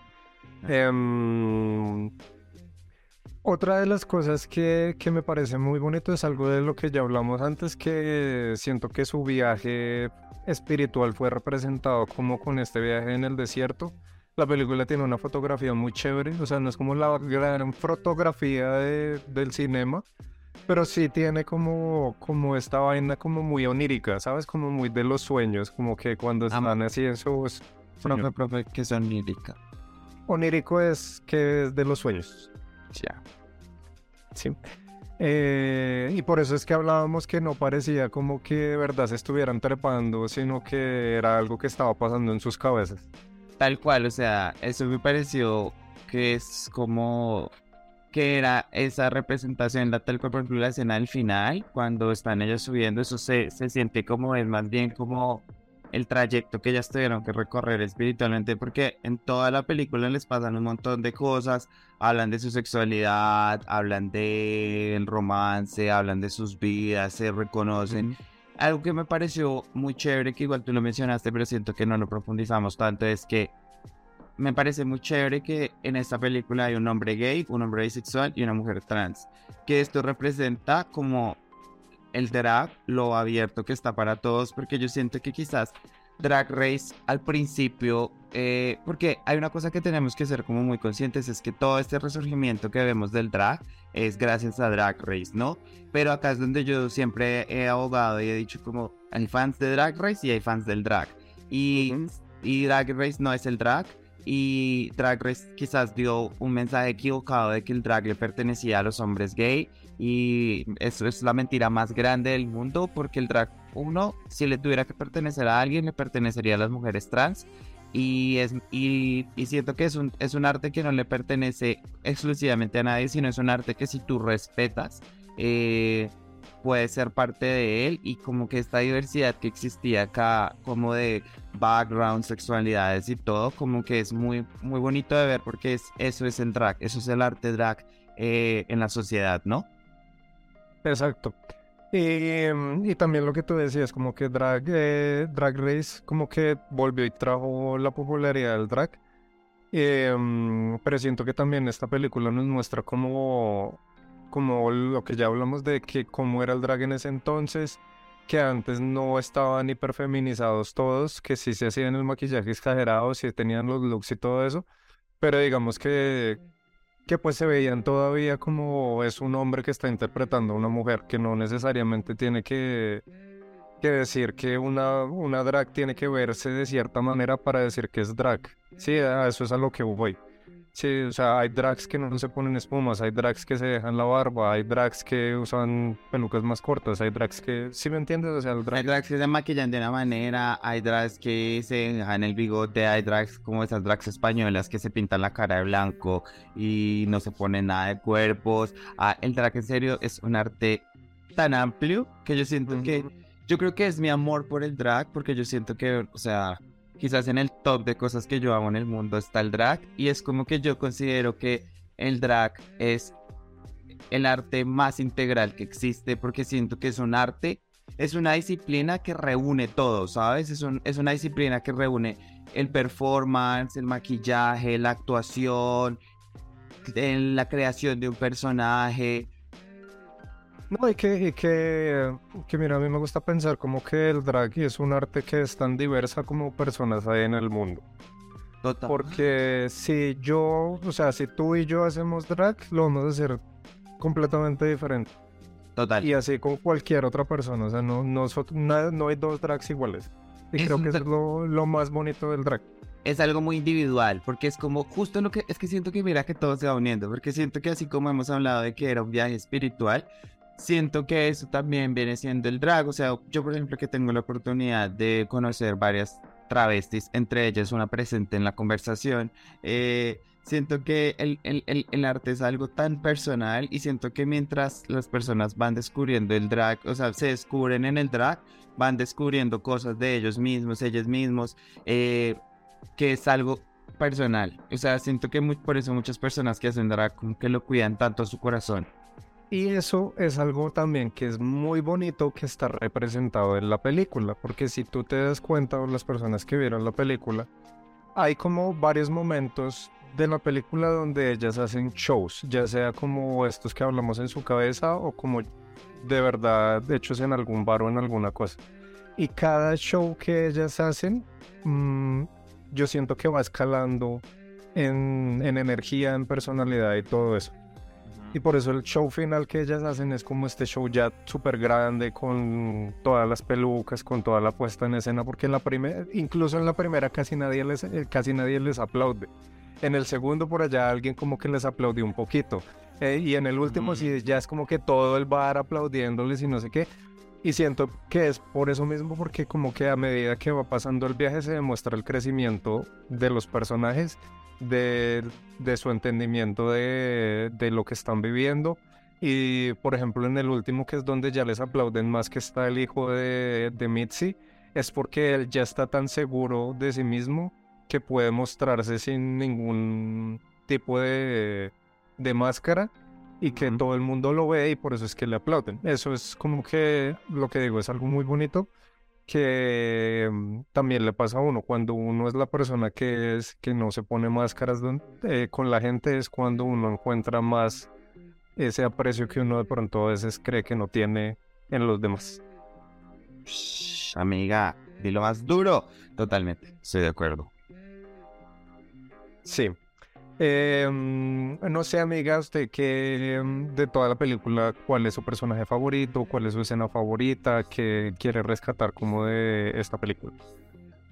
Otra de las cosas que, que, me parece muy bonito es algo de lo que ya hablamos antes, que siento que su viaje espiritual fue representado como con este viaje en el desierto. La película tiene una fotografía muy chévere, o sea, no es como la gran fotografía de, del cinema, pero sí tiene como, como esta vaina como muy onírica, ¿sabes? Como muy de los sueños, como que cuando están así en sus... Profe, profe, ¿qué es onírica? Onírico es que es de los sueños. Ya. Sí. Eh, y por eso es que hablábamos que no parecía como que de verdad se estuvieran trepando, sino que era algo que estaba pasando en sus cabezas. Tal cual, o sea, eso me pareció que es como que era esa representación, la tal cual por ejemplo la escena del final, cuando están ellos subiendo, eso se, se siente como es más bien como el trayecto que ellas tuvieron que recorrer espiritualmente, porque en toda la película les pasan un montón de cosas, hablan de su sexualidad, hablan del romance, hablan de sus vidas, se reconocen. Algo que me pareció muy chévere, que igual tú lo mencionaste, pero siento que no lo profundizamos tanto, es que me parece muy chévere que en esta película hay un hombre gay, un hombre bisexual y una mujer trans. Que esto representa como el drag, lo abierto que está para todos, porque yo siento que quizás Drag Race al principio, eh, porque hay una cosa que tenemos que ser como muy conscientes, es que todo este resurgimiento que vemos del drag es gracias a Drag Race, ¿no? Pero acá es donde yo siempre he abogado y he dicho como hay fans de Drag Race y hay fans del drag. Y, y Drag Race no es el drag, y Drag Race quizás dio un mensaje equivocado de que el drag le pertenecía a los hombres gay y eso es la mentira más grande del mundo porque el drag, uno, si le tuviera que pertenecer a alguien, le pertenecería a las mujeres trans. Y, es, y, siento que es un, es un arte que no le pertenece exclusivamente a nadie, sino es un arte que si tú respetas, eh, puede ser parte de él y como que esta diversidad que existía acá, como de background, sexualidades y todo, como que es muy, muy bonito de ver porque es, eso es el drag, eso es el arte drag eh, en la sociedad, ¿no? Exacto. Mm, y, también lo que tú decías, como que drag, eh, drag Race como que volvió y trajo la popularidad del drag. Mm, pero siento que también esta película nos muestra como, como lo que ya hablamos de que cómo era el drag en ese entonces, que antes no estaban hiperfeminizados todos, que sí se hacían el maquillaje exagerado, sí tenían los looks y todo eso, pero digamos que que pues se veían todavía como es un hombre que está interpretando a una mujer, que no necesariamente tiene que, que decir que una, una drag tiene que verse de cierta manera para decir que es drag. Sí, a eso es a lo que voy. Sí, o sea, hay drags que no se ponen espumas, hay drags que se dejan la barba, hay drags que usan pelucas más cortas, hay drags que, ¿sí me entiendes? O sea, el drag... Hay drags que se maquillan de una manera, hay drags que se dejan el bigote, hay drags como esas drags españolas que se pintan la cara de blanco y no se ponen nada de cuerpos. Ah, el drag en serio es un arte tan amplio que yo siento que, yo creo que es mi amor por el drag, porque yo siento que, o sea, quizás en el top de cosas que yo amo en el mundo está el drag y es como que yo considero que el drag es el arte más integral que existe porque siento que es un arte, es una disciplina que reúne todo, ¿sabes? Es, es una disciplina que reúne el performance, el maquillaje, la actuación, la creación de un personaje, no, y que, que, que, mira, a mí me gusta pensar como que el drag es un arte que es tan diversa como personas hay en el mundo. Total. Porque si yo, o sea, si tú y yo hacemos drag, lo vamos a hacer completamente diferente. Total. Y así con cualquier otra persona, o sea, no, no, no, hay dos drags iguales. Y creo que es lo, lo más bonito del drag es algo muy individual, porque es como justo lo que es que siento que mira que todo se va uniendo, porque siento que así como hemos hablado de que era un viaje espiritual, siento que eso también viene siendo el drag. O sea, yo por ejemplo que tengo la oportunidad de conocer varias travestis, entre ellas una presente en la conversación, eh, siento que el, el, el, arte es algo tan personal y siento que mientras las personas van descubriendo el drag, o sea, se descubren en el drag, van descubriendo cosas de ellos mismos, ellos mismos, eh, que es algo personal. O sea, siento que por eso muchas personas que hacen drag como que lo cuidan tanto a su corazón. Y eso es algo también que es muy bonito que está representado en la película, porque si tú te das cuenta, o las personas que vieron la película, hay como varios momentos de la película donde ellas hacen shows, ya sea como estos que hablamos en su cabeza o como de verdad hechos en algún bar o en alguna cosa. Y cada show que ellas hacen, mm, yo siento que va escalando en, en energía, en personalidad y todo eso. Y por eso el show final que ellas hacen es como este show ya súper grande con todas las pelucas, con toda la puesta en escena, porque en la primera, incluso en la primera casi nadie les, eh, casi nadie les aplaude. En el segundo por allá alguien como que les aplaudió un poquito. Eh, y en el último sí ya es como que todo el bar aplaudiéndoles y no sé qué. Y siento que es por eso mismo, porque como que a medida que va pasando el viaje se demuestra el crecimiento de los personajes de, su entendimiento de, lo que están viviendo. Y por ejemplo, en el último, que es donde ya les aplauden más que está el hijo de, de Mitzi, es porque él ya está tan seguro de sí mismo que puede mostrarse sin ningún tipo de, de máscara y que todo el mundo lo ve y por eso es que le aplauden. Eso es como que lo que digo, es algo muy bonito que mm, también le pasa a uno cuando uno es la persona que es que no se pone máscaras eh, con la gente es cuando uno encuentra más ese aprecio que uno de pronto a veces cree que no tiene en los demás. amiga, lo más duro. Totalmente, estoy de acuerdo. Sí, Em, no sé, amiga, usted que em, de toda la película, ¿cuál es su personaje favorito? ¿Cuál es su escena favorita? ¿Qué quiere rescatar como de esta película?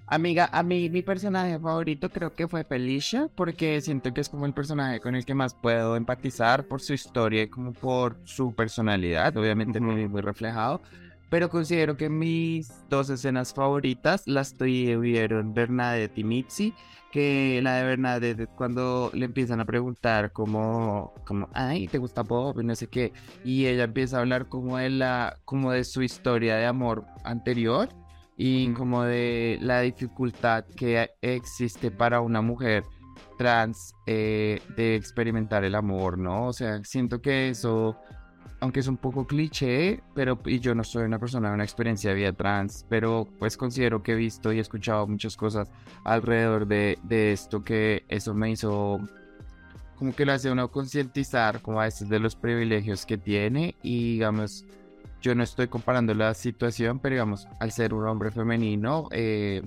Amiga, a mí mi personaje favorito creo que fue Felicia, porque siento que es como el personaje con el que más puedo empatizar por su historia y como por su personalidad, obviamente muy, muy reflejado. Pero considero que mis dos escenas favoritas las tuvieron Bernadette y Mitzi que la de Bernadette cuando le empiezan a preguntar como, como ay, ¿te gusta Bob? Y no sé qué. Y ella empieza a hablar como de, la, como de su historia de amor anterior y como de la dificultad que existe para una mujer trans eh, de experimentar el amor, ¿no? O sea, siento que eso aunque es un poco cliché, pero y yo no soy una persona de una experiencia de vida trans, pero pues considero que he visto y he escuchado muchas cosas alrededor de, de esto que eso me hizo como que lo hace uno concientizar como a veces de los privilegios que tiene y digamos yo no estoy comparando la situación pero digamos al ser un hombre femenino eh,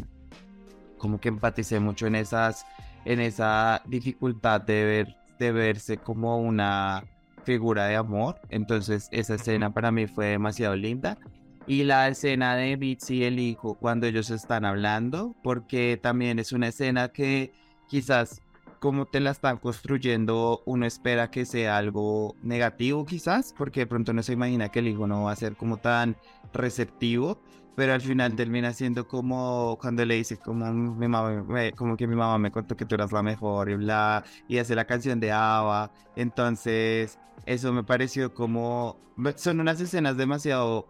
como que empaticé mucho en esas en esa dificultad de ver de verse como una figura de amor. Entonces esa escena para mí fue demasiado linda. Y la escena de Mitzi y el hijo cuando ellos están hablando, porque también es una escena que quizás como te la están construyendo, uno espera que sea algo negativo quizás, porque de pronto no se imagina que el hijo no va a ser como tan receptivo, pero al final termina siendo como cuando le dice como mi mamá, como que mi mamá me contó que tú eras la mejor y bla, y hace la canción de Ava, entonces eso me pareció como, son unas escenas demasiado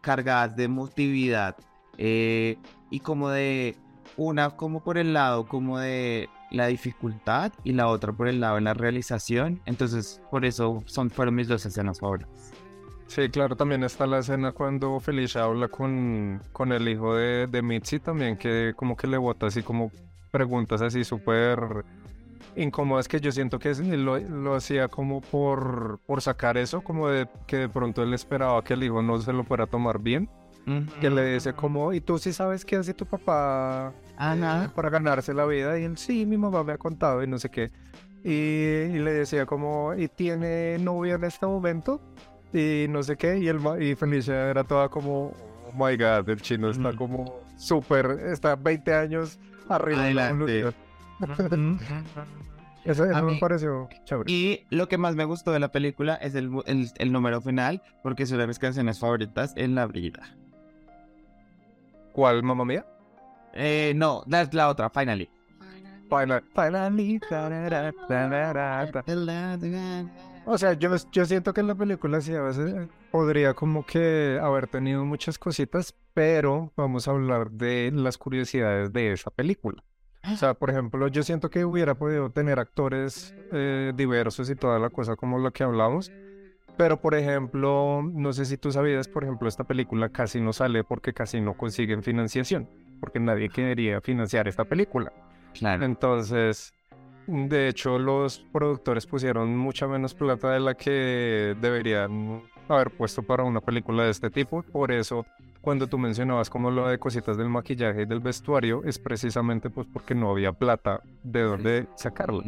cargadas de emotividad eh, y como de una como por el lado como de la dificultad y la otra por el lado de la realización. Entonces, por eso son, fueron mis dos escenas favoritas. Sí, claro, también está la escena cuando Felicia habla con, con el hijo de, de Mitzi también, que como que le bota así como preguntas así súper incómodas que yo siento que lo, lo hacía como por, por sacar eso, como de que de pronto él esperaba que el hijo no se lo fuera tomar bien. Que le dice como, ¿y tú sí sabes qué hace tu papá para ganarse la vida? Y él, sí, mi mamá me ha contado y no sé qué. Y, le decía como, ¿y tiene novia en este momento? Y no sé qué. Y, el, y Felicia era toda como, oh my god, el chino está como súper, está 20 años arriba. Adelante. Eso, me pareció chévere. Y lo que más me gustó de la película es el, el, número final, porque es una de mis canciones favoritas en la vida. ¿Cuál, mamá mía? Eh, no, es la otra, Finally. Finally. O sea, yo, yo siento que en la película sí a veces podría como que haber tenido muchas cositas, pero vamos a hablar de las curiosidades de esa película. O sea, por ejemplo, yo siento que hubiera podido tener actores eh, diversos y toda la cosa como lo que hablamos, pero, por ejemplo, no sé si tú sabías, por ejemplo, esta película casi no sale porque casi no consiguen financiación, porque nadie quería financiar esta película. Claro. Entonces, de hecho, los productores pusieron mucha menos plata de la que deberían haber puesto para una película de este tipo. Por eso, cuando tú mencionabas como lo de cositas del maquillaje y del vestuario, es precisamente pues porque no había plata de dónde sacarlo.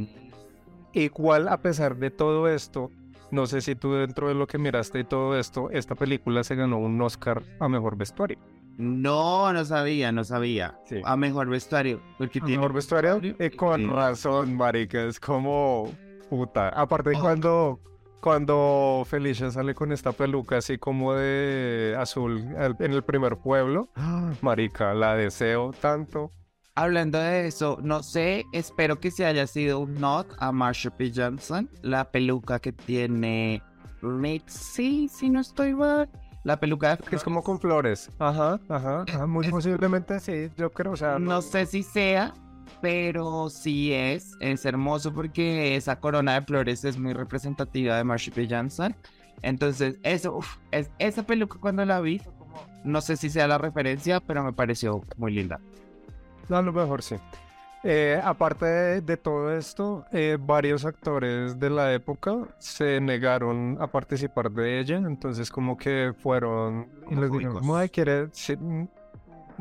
Igual, a pesar de todo esto, no sé si tú dentro de lo que miraste y todo esto, esta película se ganó un Oscar a Mejor Vestuario. No, no sabía, no sabía. A Mejor Vestuario. Porque ¿A Mejor Vestuario? Eh, con razón, marica, es como... Puta. Aparte oh. cuando... Cuando Felicia sale con esta peluca así como de azul en el primer pueblo, *gasps* marica, la deseo tanto. Hablando de eso, no sé, espero que se haya sido un nod a Marsha P. Johnson, la peluca que tiene Mitzi, si no estoy mal. La peluca que es como con flores. Ajá, ajá, muy posiblemente sí, yo creo, o sea. No sé si sea, pero sí es, es hermoso porque esa corona de flores es muy representativa de Marsha P. Johnson. Entonces, eso, es, esa peluca cuando la vi, no sé si sea la referencia, pero me pareció muy linda. A lo mejor sí. Eh, aparte de, todo esto, eh, varios actores de la época se negaron a participar de ella, entonces como que fueron y les dijeron, quiere, mm,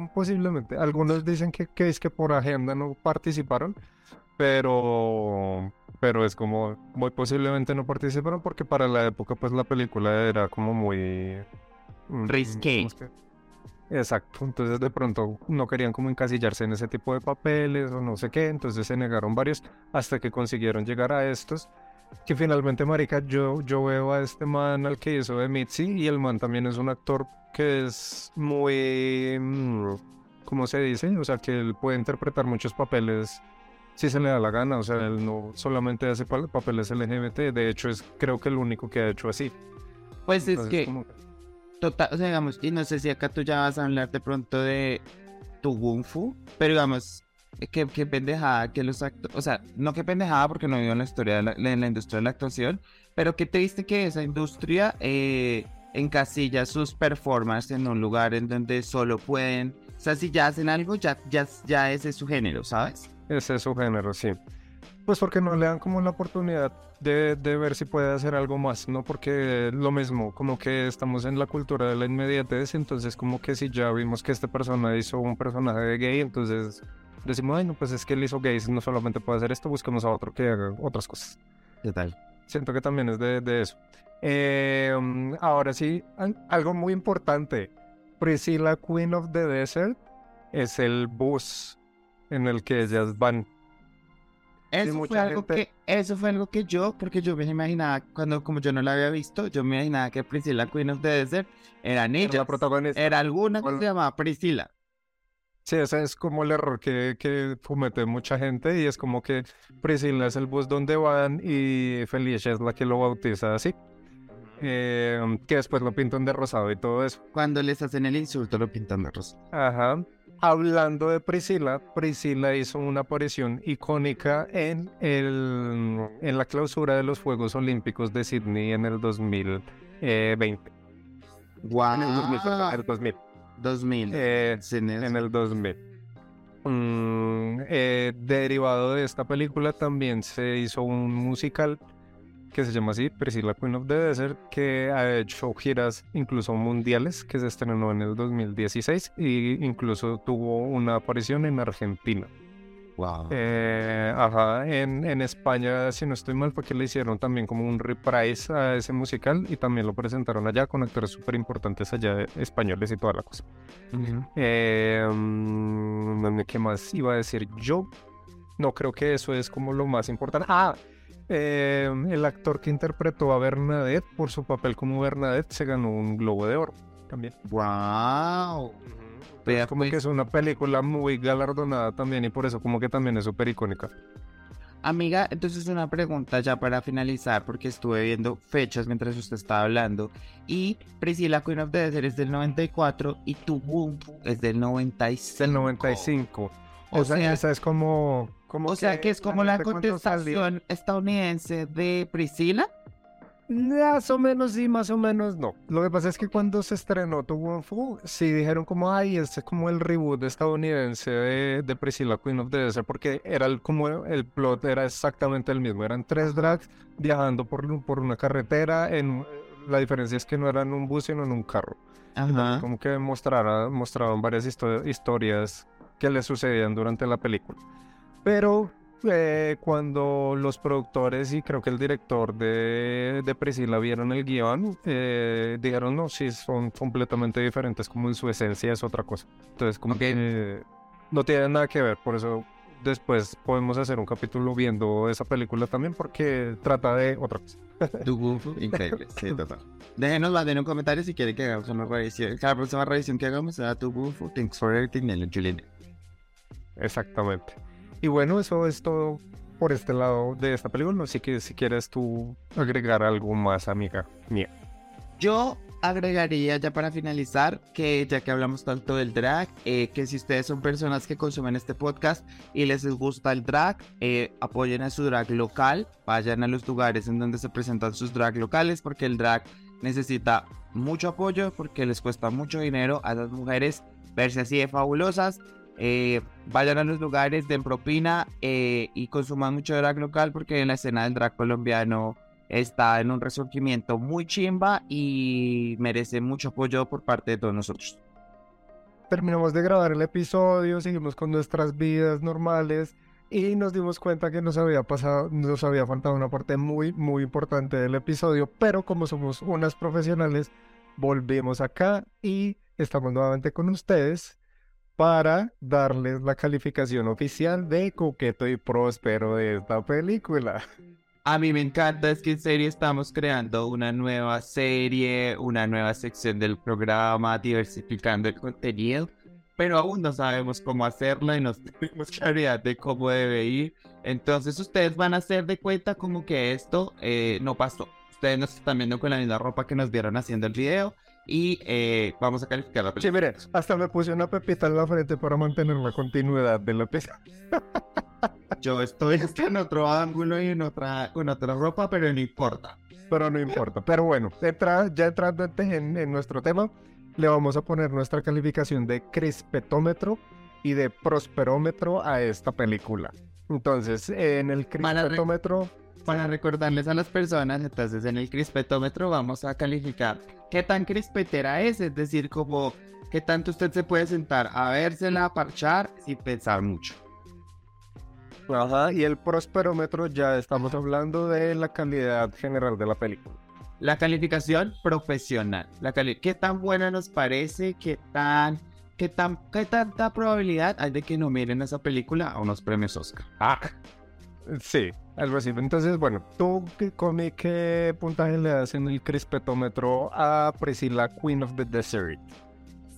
posiblemente. Algunos dicen que, que es que por agenda no participaron, pero pero es como muy posiblemente no participaron porque para la época pues la película era como muy mm, risqué. Exacto, entonces de pronto no querían como encasillarse en ese tipo de papeles o no sé qué, entonces se negaron varios hasta que consiguieron llegar a estos. Que finalmente, Marica, yo, yo veo a este man al que hizo de Mitzi y el man también es un actor que es muy. Mm, ¿Cómo se dice? O sea, que él puede interpretar muchos papeles si se le da la gana. O sea, él no solamente hace papeles LGBT, de hecho, es creo que el único que ha hecho así. Pues es que total, o sea, digamos, y no sé si acá tú ya vas a hablar de pronto de tu Kung Fu, pero digamos, qué, qué pendejada que los actores, o sea, no qué pendejada porque no vivo en la historia de la, en la industria de la actuación, pero qué triste que esa industria eh, encasilla sus performances en un lugar en donde solo pueden, o sea, si ya hacen algo, ya, ya, ya ese es su género, ¿sabes? Ese es su género, sí. Pues porque no le dan como la oportunidad de, de, ver si puede hacer algo más, ¿no? Porque lo mismo, como que estamos en la cultura de la inmediatez, entonces como que si ya vimos que esta persona hizo un personaje de gay, entonces decimos, bueno, pues es que él hizo gay, no solamente puede hacer esto, busquemos a otro que haga otras cosas. ¿Qué tal? Siento que también es de, de eso. Eh, ahora sí, algo muy importante. Priscilla Queen of the Desert es el bus en el que ellas van. Eso fue, algo gente- que, eso fue algo que yo, porque yo me imaginaba, cuando como yo no la había visto, yo me imaginaba que Priscilla Queen of the Desert eran Era ellas. la protagonista. Era alguna que Bueno. se llamaba Priscilla. Sí, ese es como el error que, que comete mucha gente y es como que Priscilla es el bus donde van y Felicia es la que lo bautiza así. Eh, que después lo pintan de rosado y todo eso. Cuando les hacen el insulto lo pintan de rosa. Ajá. Hablando de Priscila, Priscila hizo una aparición icónica en, el, en la clausura de los Juegos Olímpicos de Sydney en el 2020. Guau. En el 2000, perdón, en el 2000. 2000. Eh, en el 2000. Mm, eh, derivado de esta película también se hizo un musical que se llama así, Priscilla Queen of the Desert, que ha hecho giras incluso mundiales, que se estrenó en el 2016 y incluso tuvo una aparición en Argentina. Wow. Eh, ajá, en, en España, si no estoy mal, fue que le hicieron también como un reprise a ese musical y también lo presentaron allá con actores súper importantes allá españoles y toda la cosa. Eh, mm, ¿Qué más iba a decir yo? No creo que eso es como lo más importante. Ah, eh, el actor que interpretó a Bernadette por su papel como Bernadette se ganó un Globo de Oro también. Wow. Vea, Como que es una película muy galardonada también y por eso como que también es súper icónica. Amiga, entonces una pregunta ya para finalizar, porque estuve viendo fechas mientras usted estaba hablando. Y Priscilla Queen of the Desert es del 94 y Tubumfu es del 95. Del 95. O, O sea, sea- esa es como... como O sea que es como la contestación estadounidense de Priscilla. Más o menos sí, más o menos no. Lo que pasa es que cuando se estrenó Tu Wong Fu, sí dijeron como, ay, este es como el reboot estadounidense de, de Priscilla Queen of the Desert, porque era el, como el plot era exactamente el mismo. Eran tres drags viajando por, por una carretera. En, la diferencia es que no eran un bus, sino en un carro. Ajá. Como que mostrara, mostraban varias histo- historias que le sucedían durante la película. Pero eh, cuando los productores y creo que el director de, de Priscilla vieron el guion, eh, dijeron, no, sí, son completamente diferentes, como en su esencia es otra cosa. Entonces, como que no tienen nada que ver, por eso después podemos hacer un capítulo viendo esa película también, porque trata de otra cosa. *laughs* Increíble. Sí, *laughs* total. Déjenos más en un comentario si quieren que hagamos una revisión. Cada próxima revisión que hagamos será Tubumfu. Thanks for everything, Nelo Juliana. Exactamente. Y bueno, eso es todo por este lado de esta película. Así que si quieres tú agregar algo más, amiga mía. Yo agregaría ya para finalizar que ya que hablamos tanto del drag, eh, que si ustedes son personas que consumen este podcast y les gusta el drag, eh, apoyen a su drag local, vayan a los lugares en donde se presentan sus drag locales porque el drag necesita mucho apoyo porque les cuesta mucho dinero a las mujeres verse así de fabulosas. Eh, vayan a los lugares, den propina eh, y consuman mucho drag local porque en la escena del drag colombiano está en un resurgimiento muy chimba y merece mucho apoyo por parte de todos nosotros. Terminamos de grabar el episodio, seguimos con nuestras vidas normales y nos dimos cuenta que nos había pasado, nos había faltado una parte muy, muy importante del episodio, pero como somos unas profesionales, volvimos acá y estamos nuevamente con ustedes para darles la calificación oficial de Coqueto y Próspero de esta película. A mí me encanta, es que en serio estamos creando una nueva serie, una nueva sección del programa, diversificando el contenido, pero aún no sabemos cómo hacerlo y no *laughs* tenemos claridad de cómo debe ir. Entonces ustedes van a hacer de cuenta como que esto eh, no pasó. Ustedes nos están viendo con la misma ropa que nos vieron haciendo el video y eh, vamos a calificar la Sí, película. miren, hasta me puse una pepita en la frente para mantener la continuidad de la pieza. *laughs* Yo estoy en otro ángulo y en otra, con otra ropa, pero no importa. Pero no importa. Pero bueno, entra- ya entrando en, en- en nuestro tema, le vamos a poner nuestra calificación de crispetómetro y de prosperómetro a esta película. Entonces, en el crispetómetro, Para recordarles a las personas, entonces en el crispetómetro vamos a calificar qué tan crispetera es, es decir, como qué tanto usted se puede sentar a vérsela, a parchar sin pensar mucho. ajá, y el prosperómetro ya estamos hablando de la calidad general de la película. La calificación profesional. La cali- ¿Qué tan buena nos parece? ¿Qué tan, qué tan, qué tanta probabilidad hay de que nominen esa película a unos premios Oscar? Ah, sí, algo así. Entonces, bueno, ¿tú qué, qué puntaje le das en el crispetómetro a Priscilla, Queen of the Desert?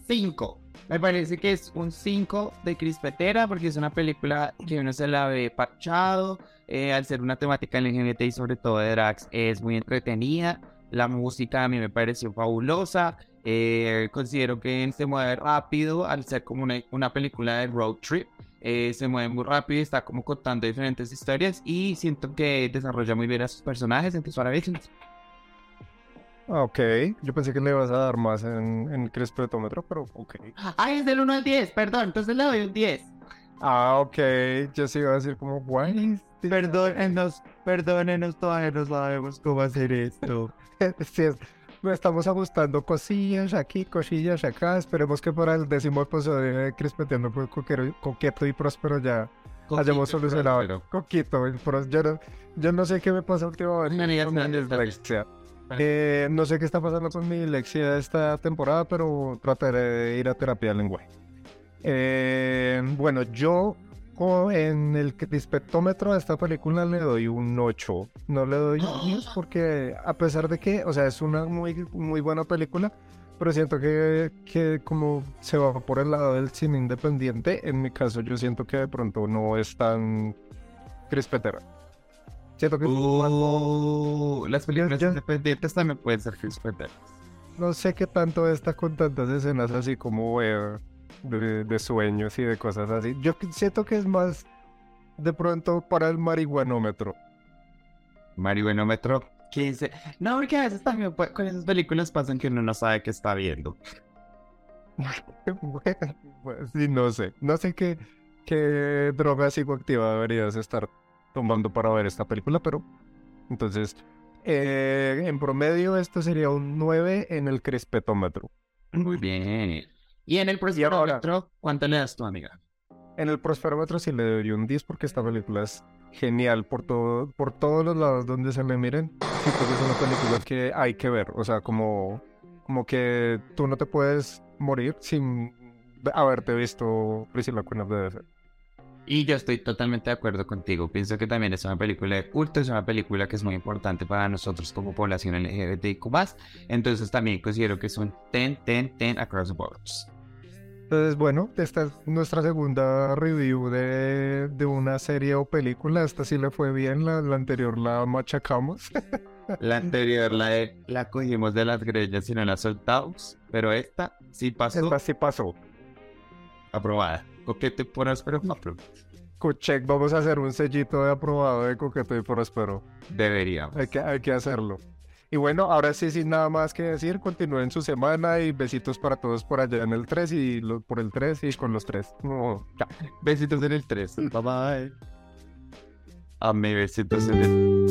5. Me parece que es un 5 de crispetera porque es una película que uno se la ve parchado. eh, al ser una temática LGBT y sobre todo de drags es muy entretenida. La música a mí me pareció fabulosa. eh, considero que se mueve rápido al ser como una película de road trip. Eh, se mueve muy rápido y está como contando diferentes historias y siento que desarrolla muy bien a sus personajes. Para mí, Ah, Ok, yo pensé que le ibas a dar más en, en el crispetómetro, pero ok. Ay, es del 1 al 10, perdón, entonces le doy un 10. Ah, ok, yo sí iba a decir como, guay. Perdónenos, perdónenos, todavía no sabemos cómo hacer esto. *laughs* Sí, es- estamos ajustando cosillas aquí, cosillas acá. Esperemos que para el décimo episodio de Crispeteando con Coqueto y Próspero ya hayamos solucionado. Coquito, yo no, yo no sé qué me pasa últimamente. No. Eh, no sé qué está pasando con mi dislexia esta temporada, pero trataré de ir a terapia de lenguaje. Eh, bueno, yo en el crispetómetro a esta película le doy un 8. No le doy un 10 *gasps* porque a pesar de que, o sea, es una muy, muy buena película, pero siento que, que como se va por el lado del cine independiente, en mi caso yo siento que de pronto no es tan crispetera. Siento que Uh, las películas independientes también pueden ser crispeteras. no sé qué tanto está con tantas escenas así como eh, de, de sueños y de cosas así. Yo siento que es más de pronto para el marihuanómetro. Marihuanómetro 15. No, porque a veces también con esas películas pasan que uno no sabe qué está viendo. *laughs* Bueno, pues, sí, no sé. No sé qué, qué droga psicoactiva deberías estar tomando para ver esta película, pero entonces, eh, en promedio esto sería un 9 en el crispetómetro. Muy bien. Y en el prosperómetro, ¿cuánto le das tu amiga? En el prosperómetro sí le doy un 10 porque esta película es genial por todo, por todos los lados donde se le miren. Siento que es una película que hay que ver. O sea, como, como que tú no te puedes morir sin haberte visto Priscilla Queen of the Desert. Y yo estoy totalmente de acuerdo contigo. Pienso que también es una película de culto, es una película que es muy importante para nosotros como población LGBTIQ+. Entonces también considero que es un 10, 10, 10 across the boards. Entonces, bueno, esta es nuestra segunda review de, de una serie o película. Esta sí le fue bien, la, la anterior la machacamos. *laughs* La anterior la, de- la cogimos de las greñas y no la soltamos, pero esta sí pasó Esta sí pasó. aprobada. Coquete por áspero, aprobado. Check, vamos a hacer un sellito de aprobado de coqueto y próspero. Deberíamos. Hay que, hay que hacerlo. Y bueno, ahora sí, sin nada más que decir, continúen su semana y besitos para todos por allá en el 3 y lo- por el 3 y con los 3. No. Besitos en el 3. *laughs* Bye bye. A mi besitos en el